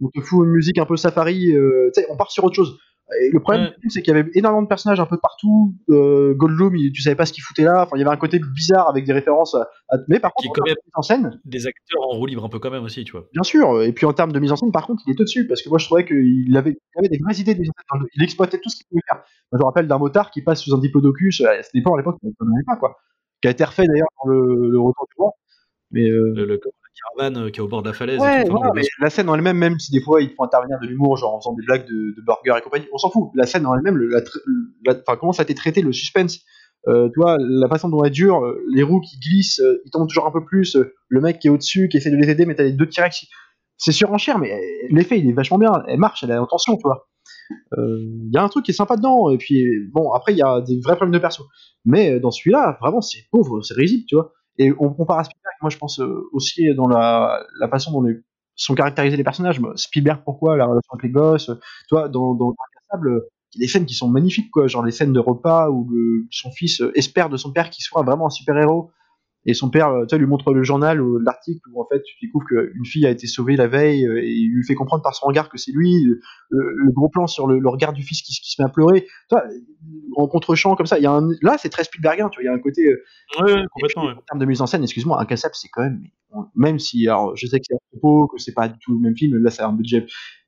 C: on te fout une musique un peu safari, euh, on part sur autre chose. Et le problème,
B: Ouais.
C: c'est qu'il y avait énormément de personnages un peu partout. Euh, Goldblum, il- tu savais pas ce qu'il foutait là. Enfin, il y avait un côté bizarre avec des références. À, à- Mais par contre,
B: quand
C: en scène,
B: Des acteurs en roue libre un peu quand même aussi, tu vois.
C: Bien sûr, et puis en termes de mise en scène, par contre, il est au-dessus, parce que moi je trouvais qu'il avait, il avait des vraies idées de mise en scène. Il exploitait tout ce qu'il pouvait faire. Moi, je me rappelle d'un motard qui passe sous un diplodocus, à cette époque, à l'époque, on ne connaissait pas, quoi. Qui a été refait d'ailleurs dans le, le Retour du roi. Mais, euh,
B: Le, le- caravane euh, qui est au bord de la falaise. et
C: ouais,
B: tout. Enfin,
C: voilà,
B: bon,
C: mais la scène en elle-même, même si des fois il faut intervenir de l'humour, genre en faisant des blagues de, de burger et compagnie, on s'en fout. La scène en elle-même, comment ça a été traité, le suspense, euh, tu vois, la façon dont elle dure, euh, les roues qui glissent, euh, ils tombent toujours un peu plus, euh, le mec qui est au-dessus, qui essaie de les aider, mais t'as les deux T-Rex. C'est surenchère, mais l'effet il est vachement bien, elle marche, elle est en tension, tu vois. Il y a un truc qui est sympa dedans, et puis bon, après il y a des vrais problèmes de perso. Mais dans celui-là, vraiment, c'est pauvre, c'est risible, tu vois. Et on compare à Spielberg, moi je pense euh, aussi dans la, façon dont sont caractérisés les personnages. Spielberg, pourquoi La relation avec les gosses, tu vois, dans, dans Incassable, il y a des scènes qui sont magnifiques, quoi, genre les scènes de repas où son fils euh, espère de son père qu'il soit vraiment un super-héros. Et son père, euh, tu lui montre le journal ou l'article où en fait tu découvres qu'une fille a été sauvée la veille euh, et il lui fait comprendre par son regard que c'est lui. Le, le gros plan sur le, le regard du fils qui, se- qui se met à pleurer. Tu vois, en contre-champ comme ça, il y a un, là c'est très Spielbergien, tu vois, il y a un côté euh,
B: Ouais, complètement.
C: puis,
B: ouais.
C: En termes de mise en scène, excuse-moi, Incassable, c'est quand même, même si, alors, je sais que c'est à propos, que c'est pas du tout le même film, là, c'est un budget,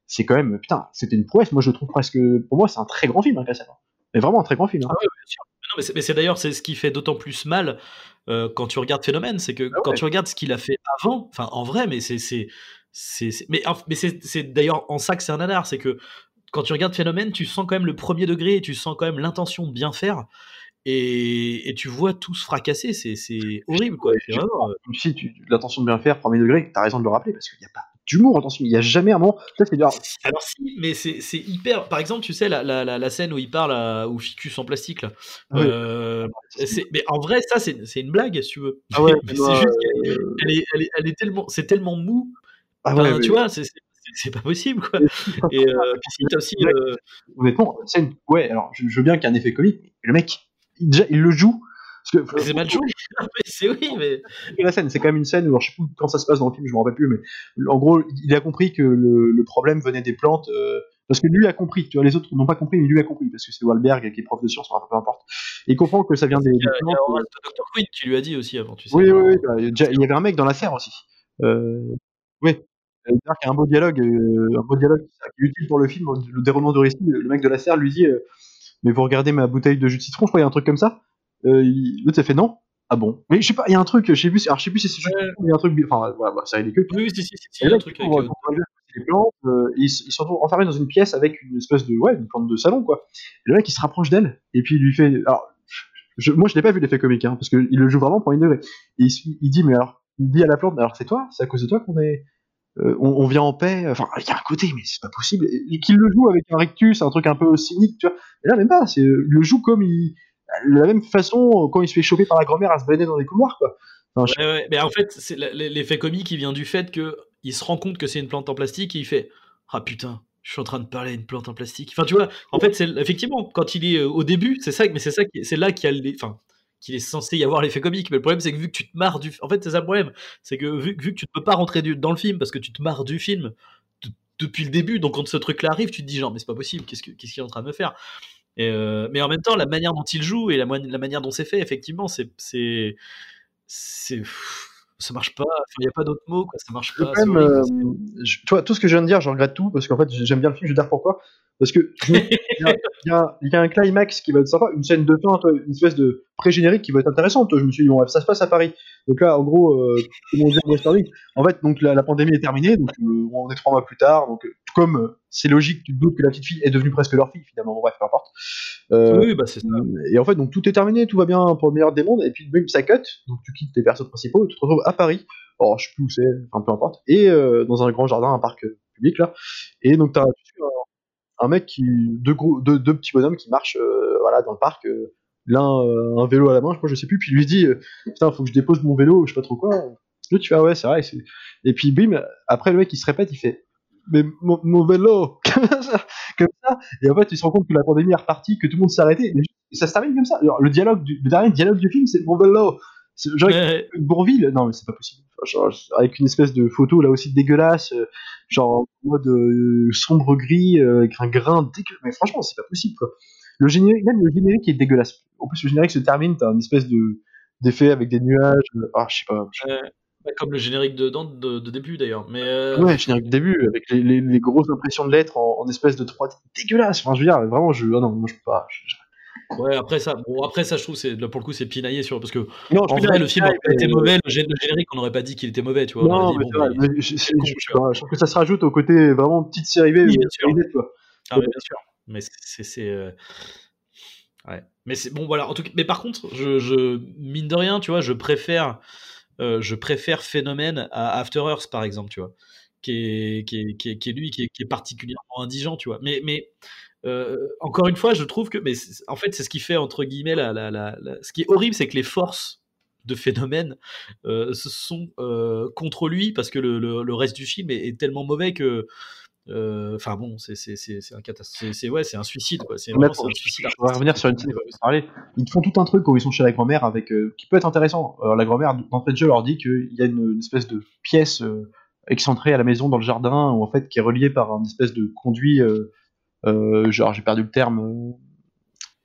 C: c'est quand même, putain, c'était une prouesse. Moi, je trouve presque, pour moi, c'est un très grand film, Incassable. Mais vraiment un très grand film. hein.
B: Ah ouais, bien sûr. Mais non, mais c'est- d'ailleurs c'est ce qui fait d'autant plus mal euh, quand tu regardes Phénomène, c'est que
C: Ah ouais.
B: quand tu regardes ce qu'il a fait avant, enfin en vrai, mais c'est mais mais c'est d'ailleurs en ça que c'est un nanar, c'est que quand tu regardes Phénomène, tu sens quand même le premier degré, et tu sens quand même l'intention de bien faire. Et, et tu vois tout se fracasser, c'est horrible quoi. Euh,
C: si tu, l'intention de bien faire, premier degré, t'as raison de le rappeler, parce qu'il n'y a pas d'humour, attention, il n'y a jamais un moment,
B: Alors si, mais c'est hyper. Par exemple, tu sais la, la, la, scène où il parle à, au ficus en plastique là.
C: Oui.
B: Euh, mais en vrai, ça c'est une blague si tu veux.
C: Ah ouais,
B: c'est juste qu'elle elle est, elle est, elle est tellement, c'est tellement mou.
C: ah
B: Enfin,
C: ouais,
B: tu vois, c'est c'est- pas possible quoi. Et euh, puis aussi. euh,
C: honnêtement, scène, ouais, alors, je, je veux bien qu'il y ait un effet comique, mais le mec, il, déjà, il le joue,
B: c'est mal joué. Mais c'est oui, mais
C: la scène, c'est quand même une scène où, alors, je sais plus quand ça se passe dans le film, je me rappelle plus, mais en gros, il a compris que le, le problème venait des plantes, euh, parce que lui a compris, tu vois, les autres n'ont pas compris, mais lui a compris, parce que c'est Wahlberg qui est prof de sciences, enfin, peu importe. Et il comprend que ça vient des,
B: il y a, il y
C: plantes.
B: a
C: euh,
B: de Dr. Quinn qui lui a dit aussi avant, tu sais.
C: oui, oui, oui, bah, il y il avait un mec dans la serre aussi. Euh, oui. C'est-à-dire qu'il y a un beau dialogue, euh, un beau dialogue qui est utile pour le film, le déroulement du récit. Le mec de la serre lui dit euh, Mais vous regardez ma bouteille de jus de citron, je crois, il y a un truc comme ça? Euh, il- L'autre, ça fait non? Ah bon? Mais je sais pas, il y a un truc, je sais plus, alors je sais plus si c'est citron, il y a un truc, enfin, voilà, bah, c'est ridicule.
B: Oui, si, si, il y a un truc avec. euh,
C: les plantes, euh, ils, se- ils se retrouvent enfermés dans une pièce avec une espèce de, ouais, une plante de salon, quoi. Et le mec, il se rapproche d'elle, et puis il lui fait, alors, je, moi, je l'ai pas vu l'effet comique, hein, parce qu'il le joue vraiment pour une degré. Et il, dit, mais alors, il dit à la plante, alors c'est toi, c'est à cause de toi qu'on est, euh, on, on vient en paix, enfin, il y a un côté, mais c'est pas possible, et, et qu'il le joue avec un rectus, un truc un peu cynique, tu vois. Et là, même pas, c'est, il le joue comme il, de la même façon, quand il se fait choper par la grand-mère à se balader dans les couloirs, quoi.
B: Mais en fait, c'est l'effet comique qui vient du fait que il se rend compte que c'est une plante en plastique et il fait ah putain, je suis en train de parler à une plante en plastique. Enfin, tu vois, en fait, c'est effectivement quand il est euh, au début, c'est ça, mais c'est ça, c'est là qu'il a enfin, qu'il est censé y avoir l'effet comique. Mais le problème, c'est que vu que tu te marres du, en fait, c'est ça le problème, c'est que vu, vu, que tu ne peux pas rentrer dans le film parce que tu te marres du film depuis le début, donc quand ce truc-là arrive, tu te dis genre, mais c'est pas possible, qu'est-ce qu'il est en train de me faire? Et euh, Mais en même temps, la manière dont il joue et la, la manière dont c'est fait, effectivement, c'est, c'est, ça marche pas. Il n'y a pas d'autre mot, quoi. Ça marche pas.
C: Même, euh, toi, tout ce que je viens de dire, je regrette tout parce qu'en fait, j'aime bien le film. Je vais dire pourquoi. Parce que il y, a un climax qui va être sympa, une scène de fin, une espèce de pré-générique qui va être intéressante. Je me suis dit, bon, ça se passe à Paris. Donc là, en gros, euh, En fait, donc la, pandémie est terminée, donc euh, on est trois mois plus tard. Donc, tout comme euh, c'est logique, tu te doutes que la petite fille est devenue presque leur fille, finalement. Bref, peu importe.
B: oui, bah c'est ça.
C: Et en fait, donc tout est terminé, tout va bien pour le meilleur des mondes. Et puis, même ça cut. Donc, tu quittes tes persos principaux et tu te retrouves à Paris. Alors, je sais plus où c'est, enfin, peu importe. Et dans un grand jardin, un parc public, là. Et donc, tu as un mec qui deux gros deux, deux petits bonhommes qui marchent euh, voilà dans le parc euh, l'un euh, un vélo à la main je crois je sais plus puis lui dit putain faut que je dépose mon vélo je sais pas trop quoi. L'autre tu fais ah ouais c'est vrai et puis bim après le mec il se répète il fait mais mon, vélo comme ça et en fait il se rend compte que la pandémie est repartie que tout le monde s'est arrêté et ça se termine comme ça. Le dialogue du, le dernier dialogue du film c'est mon vélo genre Bourville non mais c'est pas possible avec une espèce de photo là aussi dégueulasse, euh, genre en mode euh, sombre gris, euh, avec un grain dégueulasse. Mais franchement, c'est pas possible quoi. Le générique, même le générique est dégueulasse. En plus, le générique se termine, t'as une espèce de d'effet avec des nuages. Ah, je sais pas.
B: comme le générique de, de, début d'ailleurs. Mais
C: Ouais, le générique de début, avec les, les, grosses impressions de lettres en, espèce de 3 dégueulasse. Enfin, je veux dire, vraiment, je. Ah non, moi je peux pas.
B: Ouais, après ça, bon, après ça, je trouve, c'est pour le coup, c'est pinaillé sur parce que non, en vrai, le film aurait été mauvais, le, générique, on n'aurait pas dit qu'il était mauvais, tu vois. Non, mais,
C: je, trouve que ça se rajoute au côté vraiment petite série B.
B: Oui, bien sûr. Ah, mais bien sûr. Mais c'est, euh, ouais. Mais c'est bon, voilà. En tout cas, mais par contre, je, je mine de rien, tu vois, je préfère, euh, je préfère Phénomène à After Earth, par exemple, tu vois, qui est, qui est, qui est, qui est lui, qui est, particulièrement indigent, tu vois. Mais, mais encore une fois, je trouve que, mais en fait, c'est ce qui fait entre guillemets la, la, la, ce qui est horrible, c'est que les forces de phénomène euh, sont euh, contre lui parce que le, le, reste du film est, tellement mauvais que. Enfin bon, c'est un catastrophe. C'est ouais, c'est un suicide quoi. C'est un
C: suicide. On va revenir sur une scène. Parler. Ils font tout un truc où ils sont chez la grand-mère avec qui peut être intéressant. Alors, la grand-mère d'entrée de jeu leur dit qu'il y a une, une, espèce de pièce excentrée à la maison dans le jardin où en fait qui est reliée par une espèce de conduit euh, genre j'ai perdu le terme. Euh,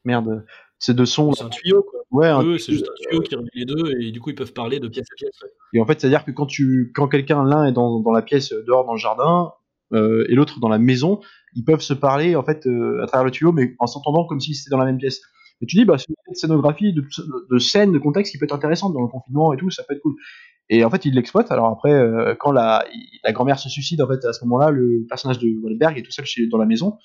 C: merde, ces deux sons.
B: C'est un tuyau, quoi. Ouais, c'est juste un tuyau qui relie les deux et du coup ils peuvent parler de pièce à pièce.
C: Et en fait, c'est-à-dire que quand tu, quand quelqu'un l'un est dans, dans la pièce dehors dans le jardin euh, et l'autre dans la maison, ils peuvent se parler en fait à travers le tuyau, mais en s'entendant comme si c'était dans la même pièce. Et tu dis, bah, c'est une scénographie, de, de, scène, de contexte qui peut être intéressante dans le confinement et tout, ça peut être cool. Et en fait, il l'exploite. Alors après, quand la, la grand-mère se suicide, en fait, à ce moment-là, le personnage de Wahlberg est tout seul chez, dans la maison.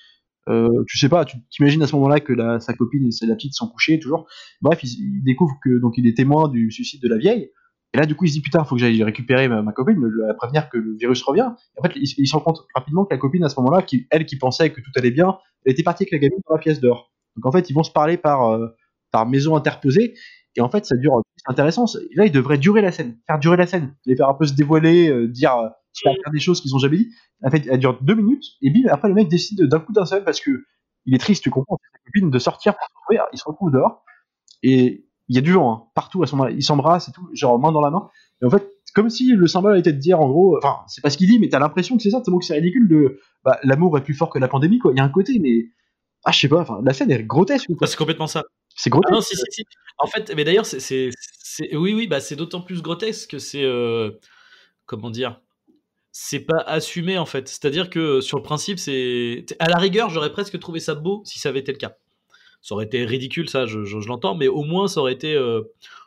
C: Euh, tu sais pas, tu t'imagines à ce moment-là que la, sa copine et la petite sont couchées toujours. Bref, il, découvre que donc il est témoin du suicide de la vieille. Et là, du coup, il se dit putain, faut que j'aille récupérer ma, copine, la prévenir que le virus revient. Et en fait, il, se rend compte rapidement que la copine à ce moment-là, qui, elle qui pensait que tout allait bien, elle était partie avec la gamine dans la pièce d'or. Donc en fait, ils vont se parler par euh, par maison interposée. Et en fait, ça dure. C'est intéressant. Là, il devrait durer la scène, faire durer la scène, les faire un peu se dévoiler, euh, dire faire des choses qu'ils ont jamais dit. En fait, elle dure deux minutes, et bim, après le mec décide d'un coup d'un seul parce que il est triste, tu comprends, sa copine de sortir pour se il se retrouve dehors, et il y a du vent hein, partout à moment-là, il s'embrasse et tout, genre main dans la main, et en fait, comme si le symbole était de dire en gros, enfin, c'est pas ce qu'il dit, mais t'as l'impression que c'est ça, tellement que c'est ridicule de, bah, l'amour est plus fort que la pandémie, quoi. Il y a un côté, mais, ah, je sais pas, enfin, la scène est grotesque.
B: C'est complètement ça.
C: C'est grotesque. Ah non,
B: si, si, si. En fait, mais d'ailleurs, c'est, oui, oui, bah, c'est d'autant plus grotesque que c'est, euh, comment dire, c'est pas assumé en fait. C'est-à-dire que sur le principe, c'est à la rigueur, j'aurais presque trouvé ça beau si ça avait été le cas. Ça aurait été ridicule, ça, je, l'entends, mais au moins ça aurait été euh,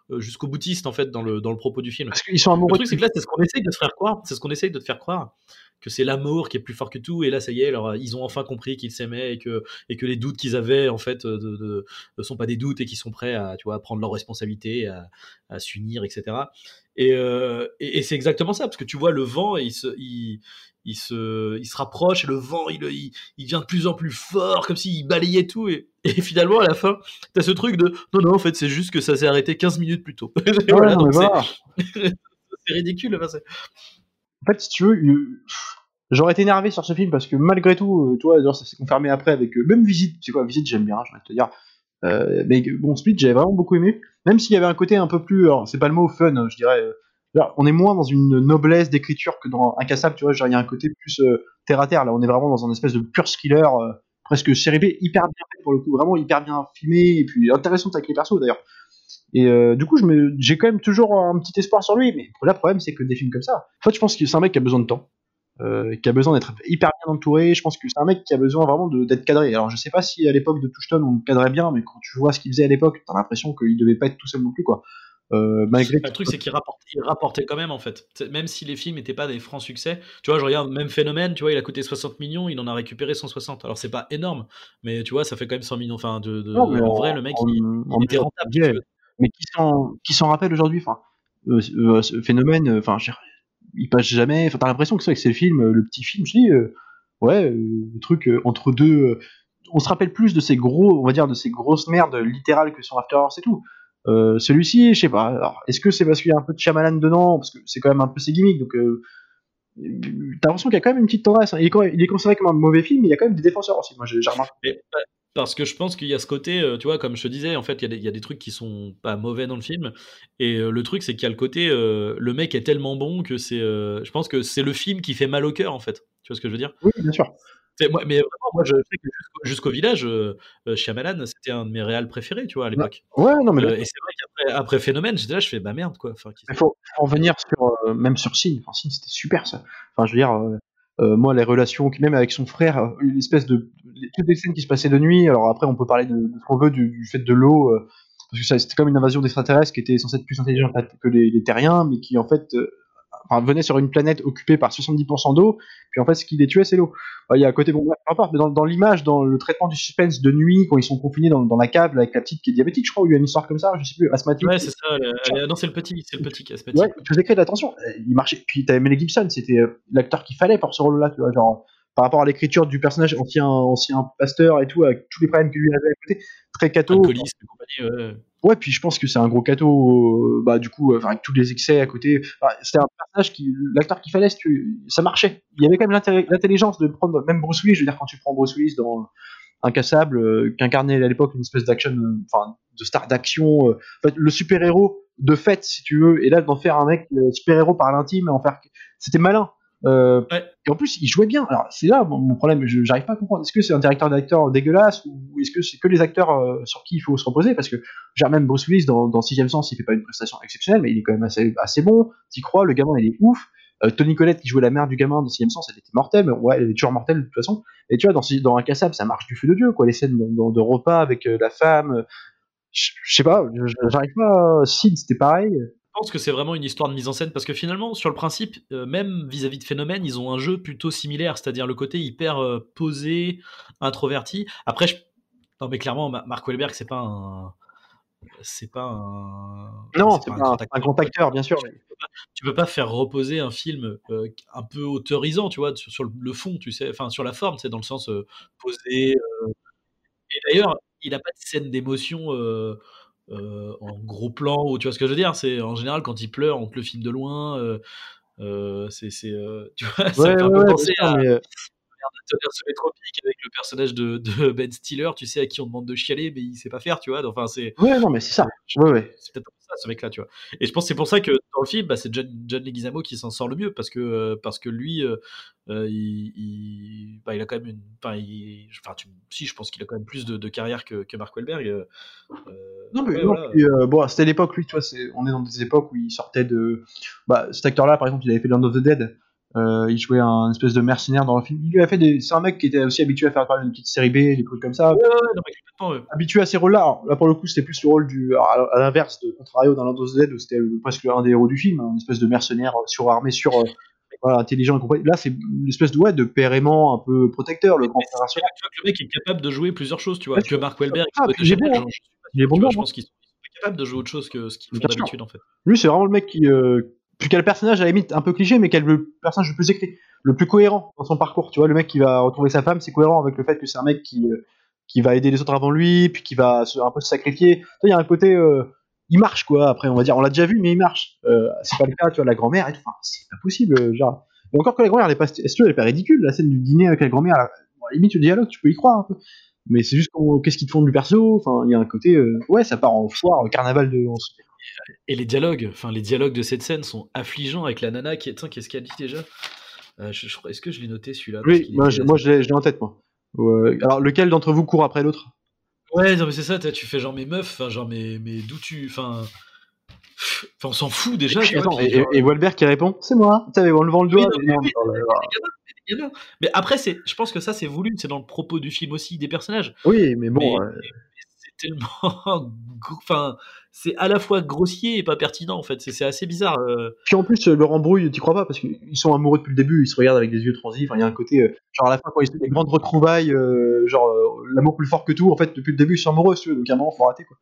B: euh, jusqu'au boutiste en fait dans le, dans le propos du film.
C: Parce qu'ils sont amoureux.
B: Le truc, c'est que là, c'est ce qu'on essaye de te faire croire. C'est ce qu'on essaye de te faire croire que c'est l'amour qui est plus fort que tout. Et là, ça y est, alors, ils ont enfin compris qu'ils s'aimaient et que, et que les doutes qu'ils avaient, en fait, de, ne sont pas des doutes et qu'ils sont prêts à, tu vois, prendre leurs responsabilités, à, à s'unir, etc. Euh, et, et, c'est exactement ça, parce que tu vois, le vent, il se, il, il se, il se rapproche et le vent, il, il, il devient de plus en plus fort, comme s'il balayait tout. Et, et, finalement, à la fin, tu as ce truc de non, non, en fait, c'est juste que ça s'est arrêté 15 minutes plus tôt. c'est ridicule.
C: En fait, si tu veux, j'aurais été énervé sur ce film parce que malgré tout, euh, toi, ça s'est confirmé après avec euh, même Visite. C'est quoi Visite, j'aime bien, je vais te dire. Euh, mais bon, Split, j'avais vraiment beaucoup aimé. Même s'il y avait un côté un peu plus, c'est pas le mot fun, je dirais. là, on est moins dans une noblesse d'écriture que dans Incassable, tu vois. Genre, il y a un côté plus terre à terre. Là, on est vraiment dans un espèce de pur thriller, presque série B, hyper bien fait pour le coup, vraiment hyper bien filmé et puis intéressante avec les persos d'ailleurs. Et euh, du coup, j'ai quand même toujours un petit espoir sur lui. Mais le problème, c'est que des films comme ça, en fait, je pense que c'est un mec qui a besoin de temps. Euh, qui a besoin d'être hyper bien entouré. Je pense que c'est un mec qui a besoin vraiment d'être cadré. Alors je sais pas si à l'époque de Touchstone on le cadrait bien, mais quand tu vois ce qu'il faisait à l'époque, t'as l'impression qu'il devait pas être tout seul non plus quoi. Euh, malgré
B: Le truc, c'est qu'il rapportait, il rapportait quand même, en fait. Même si les films n'étaient pas des francs succès. Tu vois, je regarde, même Phénomène, tu vois, il a coûté 60 millions, il en a récupéré 160. Alors, c'est pas énorme, mais tu vois, ça fait quand même 100 millions. Enfin, de, de-
C: Non, mais
B: en, vrai, le mec,
C: en-
B: il, était rentable.
C: Mais qui s'en qui rappelle aujourd'hui euh, euh, ce phénomène euh, enfin il passe jamais t'as l'impression que c'est le film le petit film je dis ouais le truc entre deux on se rappelle plus de ces gros on va dire de ces grosses merdes littérales que sur After Hours et tout celui-ci je sais pas alors est-ce que c'est parce qu'il y a un peu de Shyamalan dedans? Parce que c'est quand même un peu ses gimmicks donc T'as l'impression qu'il y a quand même une petite tendresse. hein. Il, est, il est considéré comme un mauvais film, mais il y a quand même des défenseurs aussi. Moi, j'ai remarqué.
B: Bah, parce que je pense qu'il y a ce côté, euh, tu vois, comme je te disais, en fait, il y, a des- il y a des trucs qui sont pas mauvais dans le film. Et euh, le truc, c'est qu'il y a le côté, euh, le mec est tellement bon que c'est. je pense que c'est le film qui fait mal au cœur, en fait. Tu vois ce que je veux dire?
C: Oui, bien sûr.
B: Moi, Mais vraiment, moi, je sais que jusqu'au jusqu'au village, Shyamalan, c'était un de mes réals préférés, tu vois, à l'époque.
C: Ouais, non, mais
B: et c'est vrai qu'après après Phénomène, j'étais là, je fais bah merde, quoi.
C: Il faut, en venir sur, même sur Signe. Enfin, Signe, c'était super ça. Enfin, je veux dire, euh, euh, moi, les relations, même avec son frère, euh, une espèce de. Toutes les scènes qui se passaient de nuit, alors après, on peut parler de, ce qu'on veut, du, fait de l'eau, euh, parce que c'était comme une invasion d'extraterrestres qui était censée être plus intelligente que les, les terriens, mais qui en fait. Enfin, venait sur une planète occupée par 70% d'eau, puis en fait, ce qui les tuait, c'est l'eau. Il y a un côté, bon, peu importe, mais dans, dans l'image, dans le traitement du suspense de nuit, quand ils sont confinés dans, dans la cave, là, avec la petite qui est diabétique, je crois, ou il y a une histoire comme ça, je sais plus, asthmatique.
B: Ouais, c'est ça. non, c'est le petit, c'est le petit qui a ce petit.
C: Ouais, il faisait créer de l'attention. Euh, Il marchait. Puis t'avais Mel Gibson, c'était euh, l'acteur qu'il fallait pour ce rôle-là, tu vois, genre par rapport à l'écriture du personnage ancien, ancien pasteur et tout, avec tous les problèmes qu'il lui avait à côté, très.
B: Alcoolisme et compagnie, ouais.
C: Ouais, puis je pense que c'est un gros cato, euh, bah du coup, euh, avec tous les excès à côté. Enfin, c'était un personnage qui, l'acteur qu'il fallait, ça marchait. Il y avait quand même l'intelligence de prendre, même Bruce Willis, je veux dire, quand tu prends Bruce Willis dans Incassable, euh, qui incarnait à l'époque une espèce d'action, euh, enfin, de star d'action, le super-héros de fait, si tu veux, et là, d'en faire un mec super-héros par l'intime, en faire, c'était malin. Euh,
B: Ouais.
C: Et en plus, il jouait bien. Alors, c'est là mon, mon problème, je j'arrive pas à comprendre. Est-ce que c'est un directeur d'acteur dégueulasse ou est-ce que c'est que les acteurs euh, sur qui il faut se reposer? Parce que, genre, même Bruce Willis, dans, dans Sixième Sens, il fait pas une prestation exceptionnelle, mais il est quand même assez, assez bon. T'y crois, le gamin, il est ouf. Euh, Tony Collette, qui jouait la mère du gamin dans Sixième Sens, elle était mortelle, mais ouais, elle est toujours mortelle de toute façon. Et tu vois, dans, dans un cassable, ça marche du feu de Dieu, quoi. Les scènes dans- de repas avec la femme. Je sais pas, j'arrive pas. à- Sid, c'était pareil.
B: Je pense que c'est vraiment une histoire de mise en scène parce que finalement, sur le principe, euh, même vis-à-vis de Phénomène, ils ont un jeu plutôt similaire, c'est-à-dire le côté hyper euh, posé, introverti. Après, je... non mais clairement, Ma- Mark Wahlberg, c'est pas un, c'est pas un,
C: Non, c'est pas un, un grand acteur, bien sûr. mais-
B: Tu peux pas faire reposer un film euh, un peu autorisant, tu vois, sur, sur le, fond, tu sais, enfin sur la forme, c'est dans le sens posé. Et d'ailleurs, il a pas de scène d'émotion. Euh, en gros plan ou tu vois ce que je veux dire c'est en général quand il pleure on te le filme de loin euh, euh, c'est c'est euh, tu vois ça
C: Ouais,
B: me fait un peu
C: ouais,
B: penser à
C: mais,
B: Tonnerre sous les tropiques avec le personnage de, de Ben Stiller tu sais à qui on demande de chialer mais il sait pas faire tu vois enfin c'est
C: ouais, non, mais c'est ça. Ouais, ouais.
B: c'est peut-être ça ce mec là tu vois et je pense que c'est pour ça que dans le film bah, c'est John, John Leguizamo qui s'en sort le mieux parce que euh, parce que lui euh, euh, il, il, bah, il a quand même une enfin, il- enfin tu, si je pense qu'il a quand même plus de, de carrière que, que Mark Wahlberg euh,
C: Non, mais
B: ouais,
C: non,
B: voilà.
C: puis, euh, bon, c'était l'époque, lui, tu vois, c'est- on est dans des époques où il sortait de. Bah, cet acteur-là, par exemple, il avait fait Land of the Dead. Euh, il jouait un espèce de mercenaire dans le film. Il a fait des. C'est un mec qui était aussi habitué à faire par exemple, une petite série B, des trucs comme ça.
B: Ouais, non, mais.
C: Habitué à ces rôles-là. Alors, Là, pour le coup, c'était plus le rôle du. alors, à l'inverse de Contrario dans Land of the Dead, où c'était presque un des héros du film, un espèce de mercenaire euh, surarmé, sur. euh, voilà, intelligent et compagnie. Là, c'est une espèce de, ouais, de père aimant un peu protecteur, le
B: Mais tu vois que mec est capable de jouer plusieurs choses, tu vois.
C: Ouais,
B: que Mark Wahlberg,
C: Ah, est
B: Chanel,
C: bon, hein. est bon
B: tu vois, je
C: hein.
B: pense qu'ils sont pas capables de jouer autre chose que ce qu'ils font d'habitude, en fait.
C: Lui, c'est vraiment le mec qui. Euh, quel personnage à la limite un peu cliché, mais quel personnage le plus écrit, le plus cohérent dans son parcours. Tu vois, le mec qui va retrouver sa femme, c'est cohérent avec le fait que c'est un mec qui, euh, qui va aider les autres avant lui, puis qui va se, un peu se sacrifier. Il y a un côté. euh, il marche, quoi. Après, on va dire, on l'a déjà vu, mais il marche. Euh, c'est pas le cas, tu vois, la grand-mère c'est pas possible, euh, genre. Encore que la grand-mère, elle est pas, veux, elle est pas ridicule. La scène du dîner avec la grand-mère, à la limite, le dialogue, tu peux y croire un peu. Mais c'est juste qu'est-ce qu'ils te font du perso? Enfin, il y a un côté, ouais, ça part en foire, carnaval de. en-
B: Et les dialogues, enfin les dialogues de cette scène sont affligeants avec la nana qui est. Tiens, qu'est-ce qu'elle dit déjà? Euh, je- je crois- Est-ce que je l'ai noté celui-là?
C: Oui, moi, je, moi, je l'ai en tête, moi. Alors, lequel d'entre vous court après l'autre?
B: Ouais, non, mais c'est ça, tu fais genre mes meufs, genre mais, mais d'où tu. Enfin. Enfin, on s'en fout déjà,
C: Et,
B: vois. genre,
C: Wahlberg qui répond C'est moi. Tu en levant le doigt.
B: Oui,
C: non.
B: Mais après, c'est, je pense que ça c'est voulu, c'est dans le propos du film aussi des personnages.
C: Oui, mais bon.
B: Mais-
C: euh,
B: C'est tellement. Enfin, c'est à la fois grossier et pas pertinent en fait. C'est, assez bizarre. euh.
C: Puis en plus, leur embrouille, t'y crois pas parce qu'ils sont amoureux depuis le début, ils se regardent avec des yeux transis. Enfin, il y a un côté, euh, genre à la fin, quand ils font des grandes retrouvailles, euh, genre l'amour plus fort que tout, en fait, depuis le début, ils sont amoureux, si tu veux, donc à un moment, faut arrêter quoi.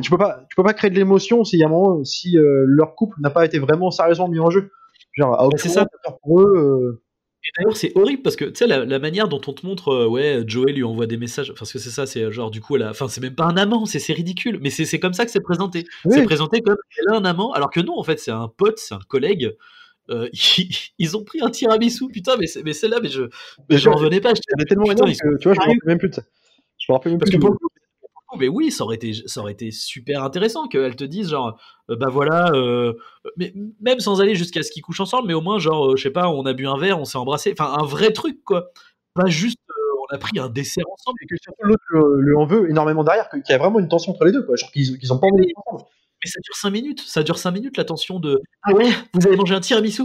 C: Tu peux pas, tu peux pas créer de l'émotion si, à un moment, si euh, leur couple n'a pas été vraiment sérieusement mis en jeu. Genre, à aucun
B: c'est
C: moment,
B: ça.
C: peur pour eux. euh,
B: Et d'ailleurs, c'est horrible parce que tu sais, la, la manière dont on te montre, euh, ouais, Joey lui envoie des messages, parce que c'est ça, c'est euh, genre du coup, elle a- enfin, c'est même pas un amant, c'est ridicule, mais c'est comme ça que c'est présenté.
C: Oui.
B: C'est présenté comme elle a un amant, alors que non, en fait, c'est un pote, c'est un collègue. Euh, ils, ils ont pris un tiramisu, putain, mais, mais celle-là, mais je,
C: je-
B: revenais pas. j'étais-
C: Elle est tellement
B: putain,
C: énorme que, tu vois, je me rappelle même plus de ça. Je me rappelle même
B: Parce
C: plus
B: que pour mais oui, ça aurait été, ça aurait été super intéressant qu'elles te disent genre, euh, bah voilà, euh, mais même sans aller jusqu'à ce qu'ils couchent ensemble, mais au moins genre, euh, je sais pas, on a bu un verre, on s'est embrassé, enfin un vrai truc quoi, pas juste on a pris un dessert ensemble.
C: et que surtout l'autre le, le en veut énormément derrière, qu'il y a vraiment une tension entre les deux, quoi. Genre qu'ils qu'ils ont pas envie.
B: Mais ça dure 5 minutes, ça dure 5 minutes la tension de ah ouais, vous avez mangé un tiramisu?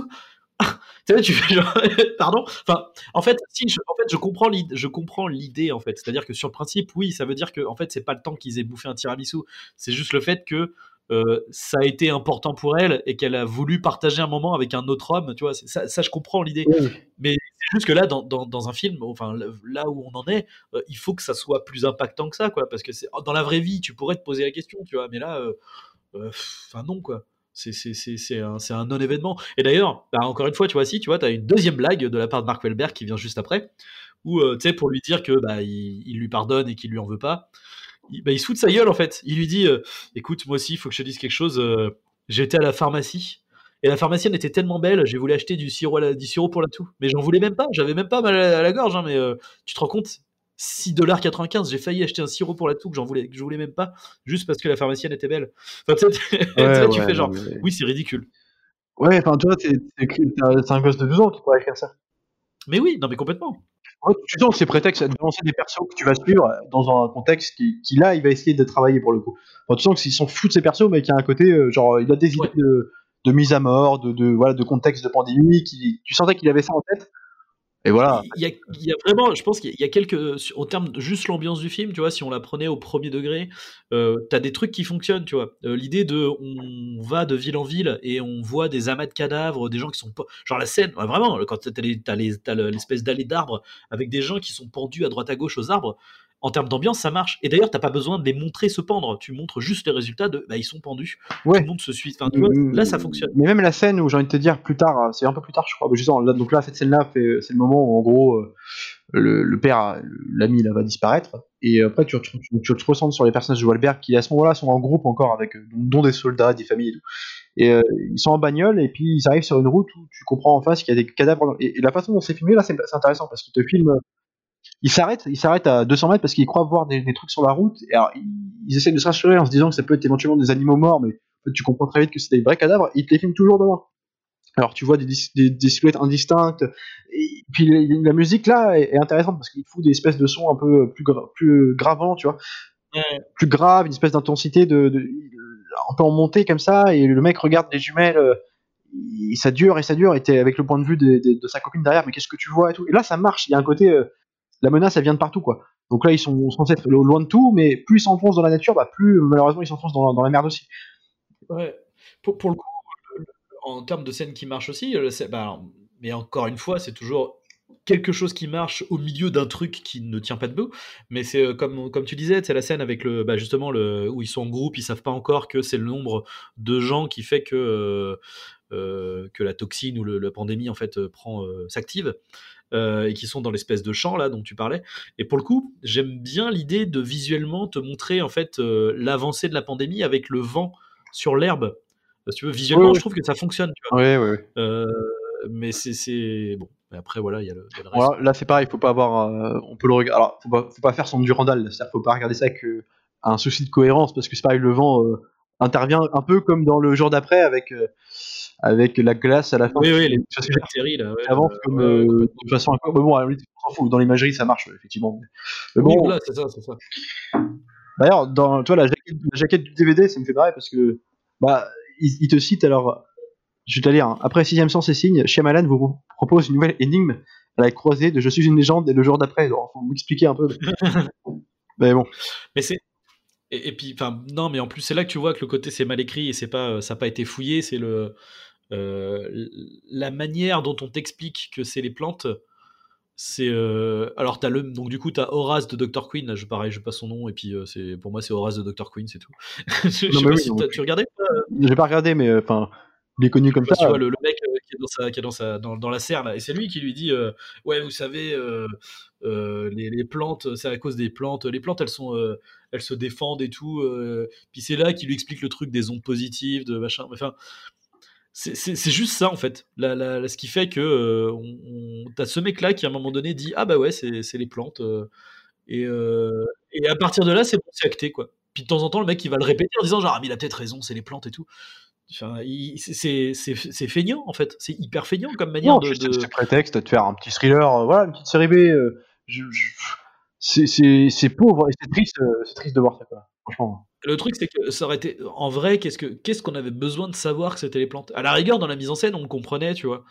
B: Tu vois, tu fais genre, pardon. Enfin, en fait, si, je, en fait, je comprends l'idée, je comprends l'idée en fait. C'est-à-dire que sur le principe, oui, ça veut dire que en fait, c'est pas le temps qu'ils aient bouffé un tiramisu, c'est juste le fait que euh, ça a été important pour elle et qu'elle a voulu partager un moment avec un autre homme. Tu vois, ça, ça, je comprends l'idée. Mais c'est juste que là, dans, dans, dans un film, enfin là où on en est, euh, il faut que ça soit plus impactant que ça, quoi. Parce que c'est dans la vraie vie, tu pourrais te poser la question, tu vois. Mais là, euh, enfin non, quoi. C'est un, un non-événement. Et d'ailleurs, bah, encore une fois, tu vois, si, tu vois, as une deuxième blague de la part de Mark Wahlberg qui vient juste après, où, euh, tu sais, pour lui dire que bah, il, lui pardonne et qu'il lui en veut pas, il, bah, il se fout de sa gueule, en fait. Il lui dit, euh, écoute, moi aussi, il faut que je te dise quelque chose. euh, J'étais à la pharmacie. Et la pharmacienne était tellement belle, j'ai voulu acheter du sirop, du sirop pour la toux. Mais j'en voulais même pas, j'avais même pas mal à la gorge. hein, mais tu te rends compte 6,95$, j'ai failli acheter un sirop pour la toux que j'en voulais, que je voulais même pas, juste parce que la pharmacienne était belle. Enfin, tu sais, tu fais genre,
C: mais-
B: oui, c'est ridicule.
C: Ouais, enfin, tu vois, c'est un gosse de 12 ans qui pourrait écrire ça.
B: Mais oui, non, mais complètement.
C: Ouais, tu sens que c'est prétexte à dénoncer des persos que tu vas suivre dans un contexte qui, qui là, il va essayer de travailler pour le coup. Enfin, tu sens qu'ils sont fous de ces persos, mais qu'il y a un côté, euh, genre, il a des idées
B: Ouais.
C: de, de mise à mort, de, de, voilà, de contexte de pandémie, qui, tu sentais qu'il avait ça en tête. Et voilà.
B: Il y, a, vraiment, je pense qu'il y a quelques, en termes de juste l'ambiance du film, tu vois, si on la prenait au premier degré, euh, t'as des trucs qui fonctionnent, tu vois. Euh, L'idée de, on va de ville en ville et on voit des amas de cadavres, des gens qui sont genre la scène, vraiment, quand t'as les- t'as les- t'as le- l'espèce d'allée d'arbres avec des gens qui sont pendus à droite à gauche aux arbres, en termes d'ambiance, ça marche. Et d'ailleurs, t'as pas besoin de les montrer se pendre, tu montres juste les résultats de, bah, ils sont pendus,
C: Ouais.
B: tout le monde se suit. Enfin, tu vois,
C: Mm,
B: là, ça fonctionne.
C: Mais même la scène où j'ai envie de te dire plus tard, euh, c'est un peu plus tard, je crois. justement, là, donc là, cette scène-là, fait- c'est le moment où en gros euh, le, le père, euh, l'ami, là, va disparaître. Et après, tu, tu, tu- tu te ressens sur les personnages de Walbert qui, à ce moment-là, sont en groupe encore avec, euh, dont des soldats, des familles et tout. Et euh, ils sont en bagnole et puis ils arrivent sur une route où tu comprends en face qu'il y a des cadavres. Et, et la façon dont c'est filmé là, c'est intéressant parce qu'il te filme. Euh, Il s'arrête, il s'arrête à 200 mètres parce qu'il croit voir des, des trucs sur la route. Et alors, ils, ils essaient de se rassurer en se disant que ça peut être éventuellement des animaux morts, mais en fait, tu comprends très vite que c'est des vrais cadavres. Ils te les filment toujours de loin. Alors tu vois des, dis- des, des silhouettes indistinctes. Et puis la, musique là est, est intéressante parce qu'il fout des espèces de sons un peu plus, gra- plus gravants, tu vois, plus grave, une espèce d'intensité de, de- un peu en montée comme ça. Et le mec regarde les jumelles. euh, et ça dure et ça dure. Et t'es avec le point de vue de, de- de sa copine derrière. Mais qu'est-ce que tu vois et tout. Et là ça marche. Il y a un côté euh, la menace elle vient de partout quoi. Donc là ils sont censés être loin de tout, mais plus ils s'enfoncent dans la nature, bah plus malheureusement ils s'enfoncent dans, la- merde aussi.
B: Ouais. Pour, le coup, en termes de scène qui marche aussi, euh, bah, mais encore une fois, c'est toujours quelque chose qui marche au milieu d'un truc qui ne tient pas debout. Mais c'est euh, comme, comme tu disais, c'est la scène avec le, bah, justement le, où ils sont en groupe, ils savent pas encore que c'est le nombre de gens qui fait que, euh, que la toxine ou la pandémie en fait prend s'active. Euh, et qui sont dans l'espèce de champ là dont tu parlais. Et pour le coup, j'aime bien l'idée de visuellement te montrer en fait euh, l'avancée de la pandémie avec le vent sur l'herbe. Euh, Si tu veux, visuellement, je trouve que ça fonctionne. Tu vois.
C: Ouais ouais.
B: Euh, mais c'est, bon. Mais après voilà, il y a le, il y a le reste.
C: Voilà, là c'est pareil, faut pas avoir, on peut le regarder. Alors, faut pas, faut pas faire son Durandal, c'est-à-dire faut pas regarder ça avec euh, un souci de cohérence, parce que c'est pareil, le vent intervient un peu comme dans le jour d'après avec euh, avec la glace à la fin.
B: Oui, oui, les séries là. ouais,
C: avance
B: euh,
C: comme
B: ouais,
C: euh,
B: ouais,
C: de façon encore. Mais bon, à on s'en fout. Dans l'imagerie, ça marche effectivement. Mais
B: Oui,
C: bon,
B: voilà, c'est ça, c'est ça.
C: D'ailleurs, dans tu vois, la, jaquette, la jaquette du DVD, ça me fait pareil parce que bah, il, il te cite alors. Je vais te lire. hein. Après Sixième Sens et Signe, Shyamalan vous propose une nouvelle énigme à la croisée de Je suis une légende et le jour d'après. Alors, faut m'expliquer un peu. mais bon.
B: Mais c'est et, et puis enfin non, mais en plus c'est là que tu vois que le côté c'est mal écrit et c'est pas euh, ça n'a pas été fouillé, c'est le euh, la manière dont on t'explique que c'est les plantes. C'est euh, alors t'as le donc du coup t'as Horace de Dr Queen, là, je pareil je passe son nom et puis euh, c'est pour moi c'est Horace de Dr Queen c'est tout. je, je
C: Non,
B: sais
C: mais
B: pas
C: oui,
B: si
C: non,
B: t'as-
C: mais-
B: tu regardais
C: J'ai pas regardé, mais enfin, il est connu comme
B: Bah,
C: ça.
B: tu vois le, le mec dans qui est dans la serre et c'est lui qui lui dit, euh, ouais, vous savez, euh, euh, les, plantes, c'est à cause des plantes. Les plantes, elles sont, elles se défendent et tout. puis c'est là qu'il lui explique le truc des ondes positives, de machin. Enfin, c'est juste ça en fait. La, la- ce qui fait que euh, t'as ce mec là qui à un moment donné dit, ah bah ouais, c'est les plantes. et, et à partir de là, c'est acté quoi. Puis de temps en temps, le mec il va le répéter en disant genre, ah mais il a peut-être raison, c'est les plantes et tout. Enfin, c'est- feignant en fait, c'est hyper feignant comme manière
C: Non,
B: de.
C: c'est
B: de-
C: prétexte de faire un petit thriller, euh, voilà, une petite série B. euh, je- je- c'est- pauvre et c'est triste, euh, c'est triste de voir ça, quoi. Franchement.
B: Le truc c'est que ça aurait été en vrai, qu'est-ce que qu'est-ce qu'on avait besoin de savoir que c'était les plantes? À la rigueur, dans la mise en scène, on le comprenait, tu vois.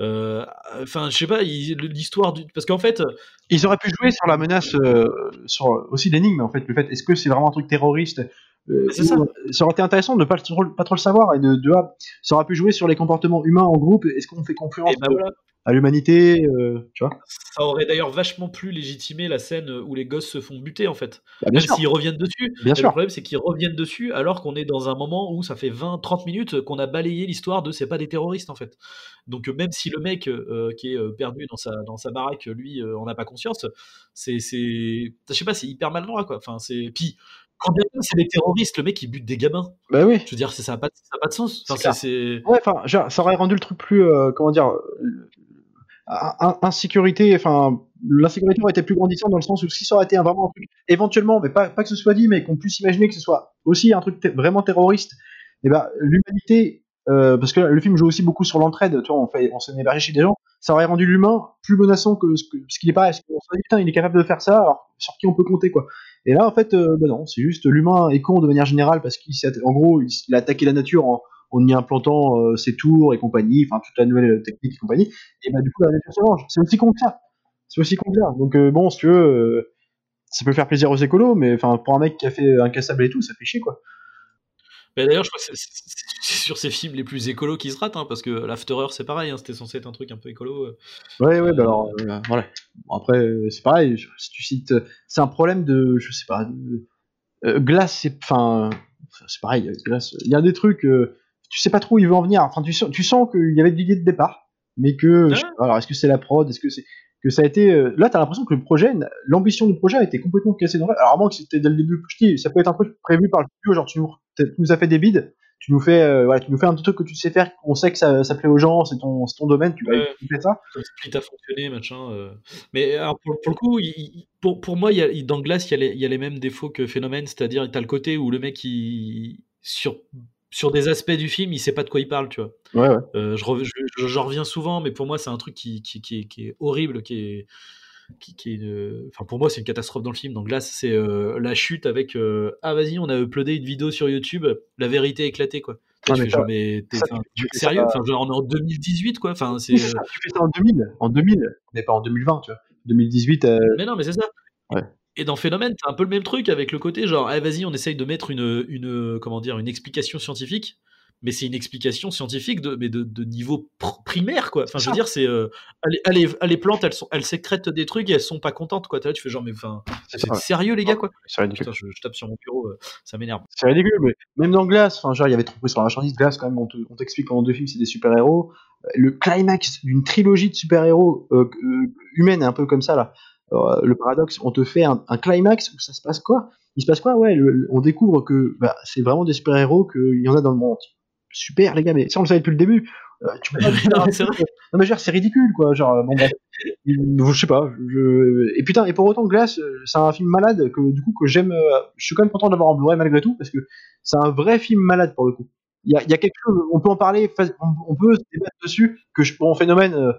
B: Euh, Enfin, je sais pas, l'histoire du parce qu'en fait,
C: Ils auraient pu jouer sur la menace, euh, sur aussi l'énigme, en fait. Le fait, est-ce que c'est vraiment un truc terroriste euh,
B: ça.
C: ça aurait été intéressant de ne pas, trop- pas trop le savoir et de, de ah, ça aurait pu jouer sur les comportements humains en groupe. Est-ce qu'on fait confiance
B: ben voilà,
C: à l'humanité, euh, tu vois?
B: Ça aurait d'ailleurs vachement plus légitimé la scène où les gosses se font buter en fait.
C: Bah, Bien
B: Même s'ils reviennent dessus.
C: Bien sûr.
B: Le problème, c'est qu'ils reviennent dessus alors qu'on est dans un moment où ça fait 20-30 minutes qu'on a balayé l'histoire de c'est pas des terroristes en fait. Donc euh, même si le mec euh, qui est perdu dans sa, dans sa baraque, lui, euh, en a pas conscience, c'est, je sais pas, c'est hyper maladroit quoi. Enfin, c'est, puis quand bien même c'est des terroristes, le mec il bute des gamins.
C: Bah oui.
B: Je veux dire, ça a pas, ça a pas de sens. Enfin,
C: Ouais, enfin, genre, ça aurait rendu le truc plus, euh, comment dire, euh, in- insécurité, enfin, l'insécurité aurait été plus grandissante dans le sens où si ça aurait été un- vraiment un truc, éventuellement, mais pas, pas que ce soit dit, mais qu'on puisse imaginer que ce soit aussi un truc vraiment terroriste, et ben, l'humanité, euh, parce que le film joue aussi beaucoup sur l'entraide, tu vois, on fait, on s'est hébergé chez des gens, ça aurait rendu l'humain plus menaçant que ce que- ce qu'il est pas, est-ce qu'on se dit, putain, il est capable de faire ça, alors sur qui on peut compter, quoi. Et là, en fait, euh, bah non, c'est juste l'humain est con de manière générale parce qu'il en gros, il, a attaqué la nature en, y implantant euh, ses tours et compagnie, enfin toute la nouvelle technique et compagnie, et bah du coup la nature se mange. C'est aussi con que ça. C'est aussi con que ça. Donc euh, bon, si tu veux, euh, ça peut faire plaisir aux écolos, mais enfin pour un mec qui a fait un cassable et tout, ça fait chier quoi.
B: D'ailleurs, je crois que c'est, sur ces films les plus écolos qui se ratent, hein, parce que l'After c'est pareil, hein, c'était censé être un truc un peu écolo. euh.
C: Ouais, ouais, bah alors euh, voilà. Bon, après, euh, c'est pareil. Si tu cites, c'est un problème de, je sais pas, de, euh, glace, c'est, enfin, c'est pareil. Glace, il y a des trucs, euh, tu sais pas trop où il veut en venir. Enfin, tu sens, tu sens qu'il y avait de l'idée de départ, mais que, je pas, alors est-ce que c'est la prod, est-ce que c'est que ça a été, là, t'as l'impression que le projet, l'ambition du projet a été complètement cassée dans la. Alors, à moins que c'était dès le début, je dis, ça peut être un truc prévu par le studio, genre tu nous, tu nous as fait des bides, tu nous fais, euh, voilà, tu nous fais un petit truc que tu sais faire, on sait que ça, ça plaît aux gens, c'est ton, ton domaine, tu vas
B: Ouais.
C: tu fais ça.
B: split a fonctionné, machin. euh. Mais alors, pour, pour le coup, il- pour, pour moi, il y a, il- dans Glass, il y, a les, il y a les mêmes défauts que Phénomène, c'est-à-dire, tu as le côté où le mec, il, sur, sur des aspects du film, il sait pas de quoi il parle, tu vois.
C: Ouais, ouais.
B: Euh, je, rev- je- je- j'en reviens souvent, mais pour moi, c'est un truc qui, qui, qui est, qui est horrible, qui est. Qui, qui est une- Enfin, pour moi, c'est une catastrophe dans le film. Dans Glass, c'est euh, la chute avec euh, Ah, vas-y, on a uploadé une vidéo sur YouTube, la vérité éclatée, quoi.
C: Mais
B: genre, mais
C: ça,
B: sérieux?
C: ça-
B: Enfin, genre, on est en 2018, quoi. Enfin, c'est.
C: Ça, tu fais ça en 2000, en 2000, mais pas en 2020, tu vois. 2018, euh,
B: Mais non, mais c'est ça.
C: Ouais.
B: Et dans Phénomène, t'as un peu le même truc avec le côté genre, ah, vas-y, on essaye de mettre une, une, comment dire, une explication scientifique, mais c'est une explication scientifique de, mais de, de niveau pr- primaire, quoi. Enfin, je veux dire, c'est. euh, ah, les- ah, les, ah, les plantes, elles, sont, elles sécrètent des trucs et elles sont pas contentes, quoi. Là, tu fais genre, mais enfin,
C: c'est
B: sérieux, les gars, quoi?
C: c'est ridicule.
B: Putain, je, je tape sur mon bureau, euh, ça m'énerve.
C: C'est ridicule, mais même dans Glace, enfin, genre, il y avait trop pris sur la marchandise. Glace, quand même, on te- on t'explique pendant deux films, c'est des super-héros. Euh, Le climax d'une trilogie de super-héros euh, euh, humaine, un peu comme ça, là. Le paradoxe, on te fait un, un climax où ça se passe quoi? Il se passe quoi? Ouais, le- on découvre que bah, c'est vraiment des super-héros qu'il y en a dans le monde entier. Super les gars, mais ça on le savait depuis le début. Euh, tu peux pas
B: Non,
C: euh, non mais genre c'est ridicule quoi, genre bon bref. Il- je sais pas, je... et putain et pour autant Glass, euh, c'est un film malade que du coup que j'aime. euh, Je suis quand même content d'avoir en Blu-ray malgré tout parce que c'est un vrai film malade pour le coup. Il y a, il y a quelque chose, on peut en parler, on, peut se débattre dessus que je, pour un phénomène, euh,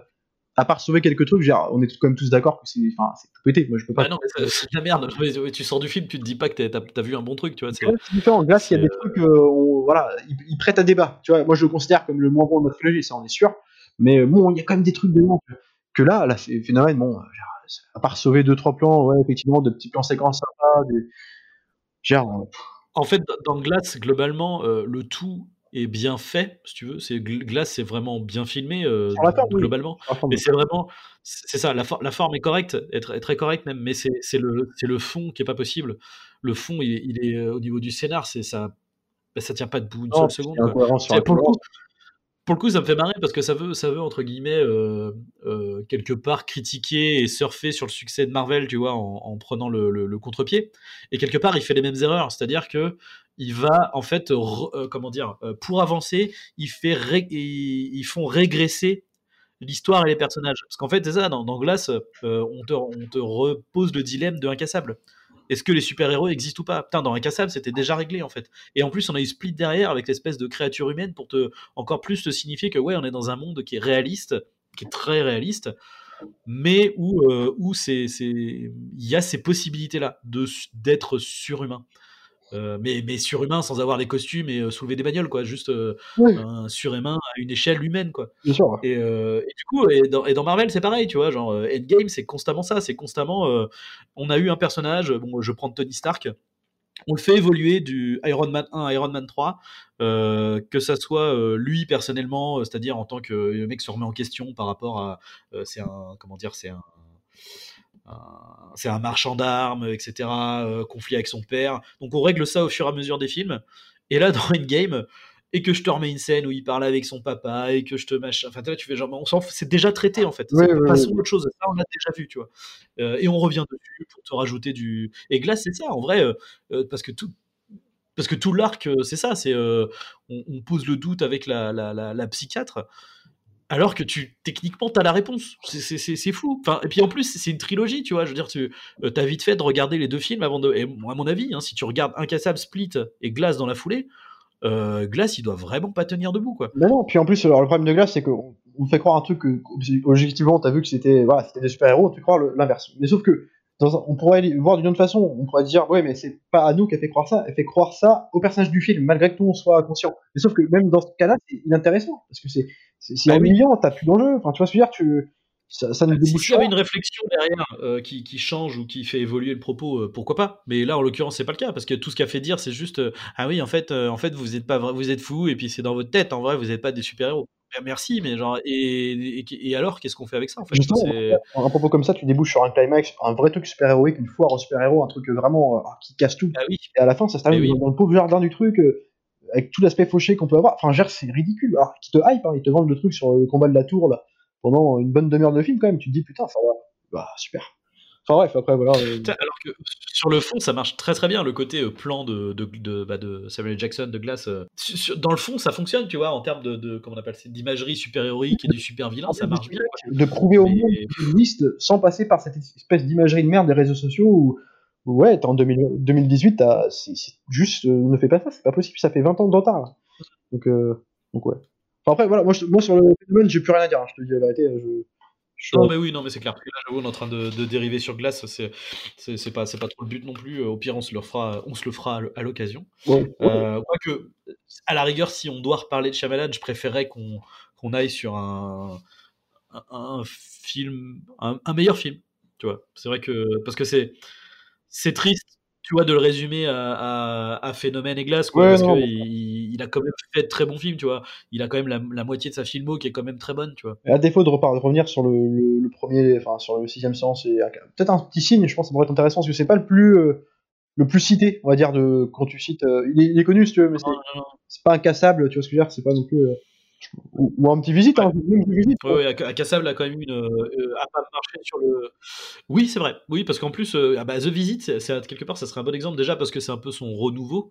C: à part sauver quelques trucs, genre, on est quand même tous d'accord que c'est, enfin, c'est tout pété. Moi je peux pas.
B: Ah non, mais c'est- de la merde. Mais Tu sors du film, tu te dis pas que t'as- t'as t'as vu un bon truc, tu vois. c'est-
C: différent. Glass, il y a des trucs, euh, on- voilà, ils, ils prêtent à débat. Tu vois, moi je le considère comme le moins bon de notre trilogie, ça on est sûr. Mais euh, bon, il y a quand même des trucs dedans que, que là, là, c'est phénomène. Bon, euh, genre, à part sauver deux trois plans, ouais, effectivement, de petits plans séquences sympas, des, genre,
B: En fait, dans Glass, globalement, euh, le tout est bien fait, si tu veux. C'est Gl- Glass, c'est vraiment bien filmé euh,
C: forme,
B: globalement. Mais c'est vraiment, c'est ça, la, for- la forme est correcte, est, est très correcte même, mais c'est le, c'est le fond qui est pas possible. Le fond, il, est- il est euh, au niveau du scénar, c'est ça, bah, ça tient pas debout une
C: non,
B: seule seconde. quoi.
C: sur
B: pour le coup,
C: cohérence.
B: pour le coup, ça me fait marrer parce que ça veut, ça veut entre guillemets euh, euh, quelque part critiquer et surfer sur le succès de Marvel, tu vois, en, en prenant le, le- le contre-pied. Et quelque part, il fait les mêmes erreurs, c'est-à-dire que il va en fait, euh, comment dire, euh, pour avancer, il fait, ils, font régresser l'histoire et les personnages. Parce qu'en fait, c'est ça, dans, dans euh, on, te, repose le dilemme de Incassable. Est-ce que les super-héros existent ou pas? Putain, dans Incassable, c'était déjà réglé en fait. Et en plus, on a eu Split derrière avec l'espèce de créature humaine pour te encore plus te signifier que ouais, on est dans un monde qui est réaliste, qui est très réaliste, mais où il y a ces possibilités là de d'être surhumain. Euh, mais, mais surhumain sans avoir les costumes et euh, soulever des bagnoles quoi juste euh,
C: Oui,
B: un surhumain à une échelle humaine quoi
C: bien sûr. ouais.
B: et, et du coup, et dans, et dans Marvel, c'est pareil, tu vois, genre Endgame, c'est constamment ça, c'est constamment, on a eu un personnage, bon, je prends Tony Stark, on le fait évoluer du Iron Man 1 à Iron Man 3, euh, que ça soit lui personnellement, c'est-à-dire en tant que le mec se remet en question par rapport à, c'est un, comment dire, c'est un- c'est un marchand d'armes, etc., euh, conflit avec son père. Donc on règle ça au fur et à mesure des films. Et là, dans Endgame, et que je te remets une scène où il parle avec son papa, et que je te machin. Enfin, tu fais genre, on s'en c'est déjà traité en fait. C'est-
C: ouais,
B: Passons à autre chose. Ça, on l'a déjà vu, tu vois. Euh, et on revient dessus pour te rajouter du. Et Glace, c'est ça, en vrai, euh, euh, parce que tout. Parce que tout l'arc, euh, c'est ça, c'est euh, on, on pose le doute avec la, la, la, la psychiatre, alors que tu techniquement t'as la réponse. C'est- fou. Enfin, et puis en plus, c'est une trilogie, tu vois. Je veux dire, tu euh, as vite fait de regarder les deux films avant de. Et à mon avis, hein, si tu regardes Incassable, Split et Glace dans la foulée, euh, Glace, il doit vraiment pas tenir debout, quoi.
C: Mais non, puis en plus, alors, le problème de Glass, c'est qu'on on fait croire un truc que, objectivement, t'as vu que c'était voilà, c'était des te fait croire le- l'inverse. Mais sauf que, dans on pourrait voir d'une autre façon, on pourrait dire, ouais, mais c'est pas à nous qu'elle fait croire ça, elle fait croire ça au personnage du film, malgré que nous on soit conscient. Mais sauf que même dans ce cas-là, c'est inintéressant, parce que c'est c'est
B: Bah
C: humiliant, t'as plus d'enjeu, enfin, tu vois ce que je veux dire, tu, ça, ça ne
B: Si
C: débouche
B: s'il y avait
C: pas.
B: une réflexion derrière euh, qui, qui change ou qui fait évoluer le propos, euh, pourquoi pas Mais là, en l'occurrence, c'est pas le cas parce que tout ce qu'a fait dire, c'est juste euh, ah oui, en fait, en fait, vous êtes pas, vous êtes fou et puis c'est dans votre tête. En vrai, vous n'êtes pas des super héros. Merci, mais genre et, et, et alors, qu'est-ce qu'on fait avec ça en fait?
C: Justement, un propos comme ça, tu débouches sur un climax, un vrai truc super-héroïque, une foire au super-héros, un truc vraiment qui casse tout.
B: Ah oui.
C: Et à la fin, ça se termine
B: oui.
C: dans, le pauvre jardin du truc, avec tout l'aspect fauché qu'on peut avoir. Enfin, genre, c'est ridicule. Alors, qui te hype, hein, ils te vendent le truc sur le combat de la tour, là, pendant une bonne demi-heure de film, quand même. Tu te dis, putain, ça va. Bah, super. Enfin, bref, après, voilà. euh,
B: Alors que sur le fond, ça marche très très bien le côté euh, plan de, de, de, bah, de Samuel. Jackson, de Glass. euh, sur- dans le fond, ça fonctionne, tu vois, en termes de, de comment on appelle ça, d'imagerie super héroïque et du super vilain, ça marche bien.
C: de prouver au monde qu'il existe sans passer par cette espèce d'imagerie de merde des réseaux sociaux où, ouais, t'es en 2000 2018, t'as- c'est juste, euh, ne fais pas ça, c'est pas possible, ça fait 20 ans de retard. Donc, euh, donc ouais. Enfin, après, voilà, moi, je- moi sur le phénomène, j'ai plus rien à dire, hein, je te dis la vérité. Je,
B: Non mais oui, non mais c'est clair. Parce que là, j'avoue, on est en train de, de dériver sur glace. C'est c'est c'est pas c'est pas trop le but non plus. Au pire, on se le fera on se le fera à l'occasion.
C: ouais, ouais.
B: Euh, Quoique, à la rigueur, si on doit reparler de Shyamalan, je préférerais qu'on qu'on aille sur un, un, un film, un, un meilleur film. Tu vois, c'est vrai que parce que c'est c'est triste, tu vois, de le résumer à, à, à Phénomène et Glace, quoi,
C: Ouais,
B: parce
C: mais-
B: il, a quand même fait de très bons films, tu vois. Il a quand même la, la moitié de sa filmo qui est quand même très bonne, tu vois.
C: À défaut de, revenir sur le, le- le premier, enfin sur le sixième sens, et peut-être un petit signe, je pense que ça pourrait être intéressant, parce que c'est pas le plus, euh, le plus cité, on va dire, de quand tu cites. euh, il, est, il est connu, si tu veux, mais c'est pas incassable, tu vois ce que je veux dire, c'est pas non plus. euh, Ou, ou un petit visite, hein, même une visite.
B: Ouais, ouais, à, Kassab, là, quand même une. euh, a pas marché sur le. Oui, c'est vrai. Oui, parce qu'en plus, euh, ah bah, The Visit, c'est, c'est- quelque part, ça serait un bon exemple déjà parce que c'est un peu son renouveau.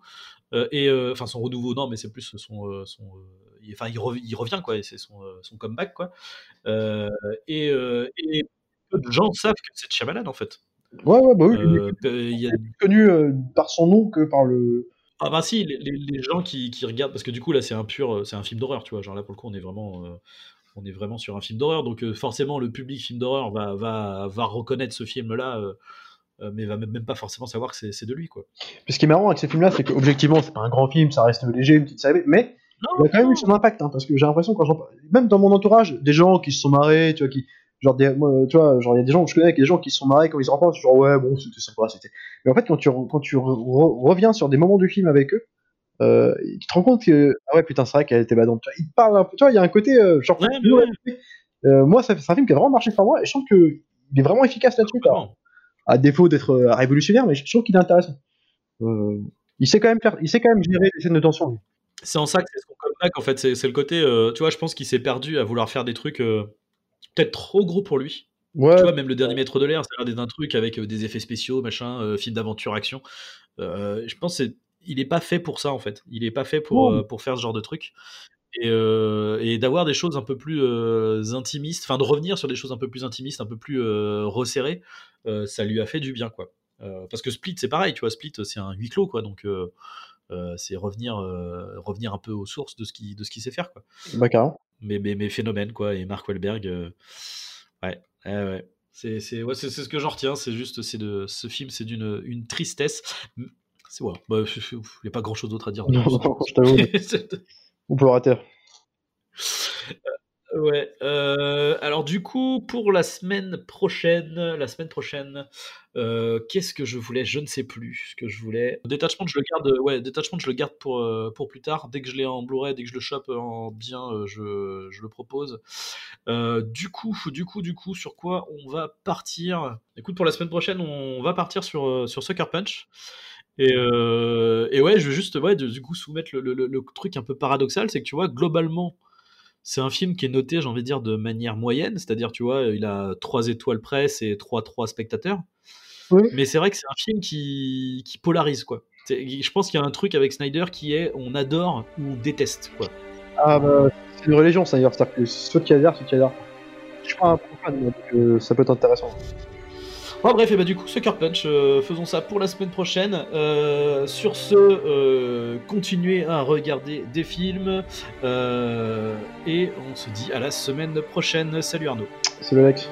B: Euh, et euh, enfin, son renouveau, non, mais c'est plus son. euh, son euh, il- Enfin, il, rev- il revient, quoi. C'est son, euh, son comeback, quoi. Euh, et, euh, et peu de gens savent que c'est Shyamalan, en fait.
C: Ouais, ouais, bah oui. il est
B: Euh, a
C: plus connu euh, par son nom que par le.
B: Ah bah si, les, gens qui, qui regardent, parce que du coup là c'est un pur, euh, c'est un film d'horreur, tu vois, genre là pour le coup on est vraiment, euh, on est vraiment sur un film d'horreur, donc euh, forcément le public film d'horreur va, va, va reconnaître ce film-là, euh, mais va même pas forcément savoir que c'est de lui, quoi.
C: Puis ce qui est marrant avec ces films-là, c'est qu'objectivement, c'est pas un grand film, ça reste léger, une petite série, mais il a quand même eu son impact, hein, parce que j'ai l'impression quand j'en même dans mon entourage, des gens qui se sont marrés, tu vois, qui, genre, des, moi, tu vois, genre, il y a des gens que je connais, des gens qui sont marrés quand ils se rencontrent, genre, ouais, bon, c'était sympa, c'était. Mais en fait, quand tu, quand tu re- re- reviens sur des moments du film avec eux, euh, tu te rends compte que, ah ouais, putain, c'est vrai qu'elle était badante. Tu vois, ils parlent un peu, tu vois, il y a un côté, euh, genre,
B: Ouais, ouais.
C: euh, moi, c'est un film qui a vraiment marché sur moi, et je trouve que il est vraiment efficace là-dessus, à défaut d'être euh, révolutionnaire, mais je trouve qu'il est intéressant. Euh, il sait quand même faire, il sait quand même gérer les scènes de tension.
B: C'est en ça que c'est son comeback, en fait, c'est c'est le côté, euh, tu vois, je pense qu'il s'est perdu à vouloir faire des trucs euh, peut-être trop gros pour lui.
C: Ouais,
B: Tu vois, même le dernier maître de l'air, ça a l'air d'être un truc avec euh, des effets spéciaux, machin, euh, film d'aventure, action. Euh, je pense qu'il il est pas fait pour ça en fait. Il est pas fait pour, euh, pour faire ce genre de truc. Et, et d'avoir des choses un peu plus intimistes, enfin de revenir sur des choses un peu plus intimistes, un peu plus resserrées, ça lui a fait du bien quoi. Parce que Split c'est pareil, tu vois, Split c'est un huis clos quoi, donc euh, c'est revenir, euh, revenir un peu aux sources de ce de ce qu'il sait faire quoi
C: bah carrément.
B: Mais, mais, mais phénomène quoi et Mark Wahlberg euh, ouais ouais, ouais. c'est c'est ouais, c'est c'est ce que j'en retiens c'est juste c'est de ce film c'est d'une une tristesse c'est ouais, bah, il n'y a pas grand chose d'autre à dire
C: Non, non, je t'avoue. On peut arrêter.
B: Ouais euh, alors du coup pour la semaine prochaine la semaine prochaine euh, qu'est-ce que je voulais? Je ne sais plus ce que je voulais. Détachement je le garde ouais détachement je le garde pour euh, pour plus tard. Dès que je l'ai en Blu-ray dès que je le chope en bien je, je le propose. Du coup, du coup, du coup, sur quoi on va partir? Écoute, pour la semaine prochaine, on va partir sur, sur Sucker Punch. Et, et ouais, je veux juste, ouais, du coup, soumettre le- le- le truc un peu paradoxal, c'est que tu vois, globalement, c'est un film qui est noté, j'ai envie de dire, de manière moyenne, c'est-à-dire, tu vois, il a 3 étoiles presse et 3-3 spectateurs.
C: Oui.
B: Mais c'est vrai que c'est un film qui, qui polarise, quoi. Je pense qu'il y a un truc avec Snyder qui est on adore ou on déteste, quoi.
C: Ah bah, c'est une religion, d'ailleurs, c'est-à-dire que soit tu adhères, soit tu adhères. Je suis pas un profane, donc euh, ça peut être intéressant.
B: Bon, bref, et bah du coup, Sucker Punch, euh, faisons ça pour la semaine prochaine. Euh, sur ce, euh, continuez à regarder des films. et on se dit à la semaine prochaine. Salut Arnaud.
C: C'est le Lex.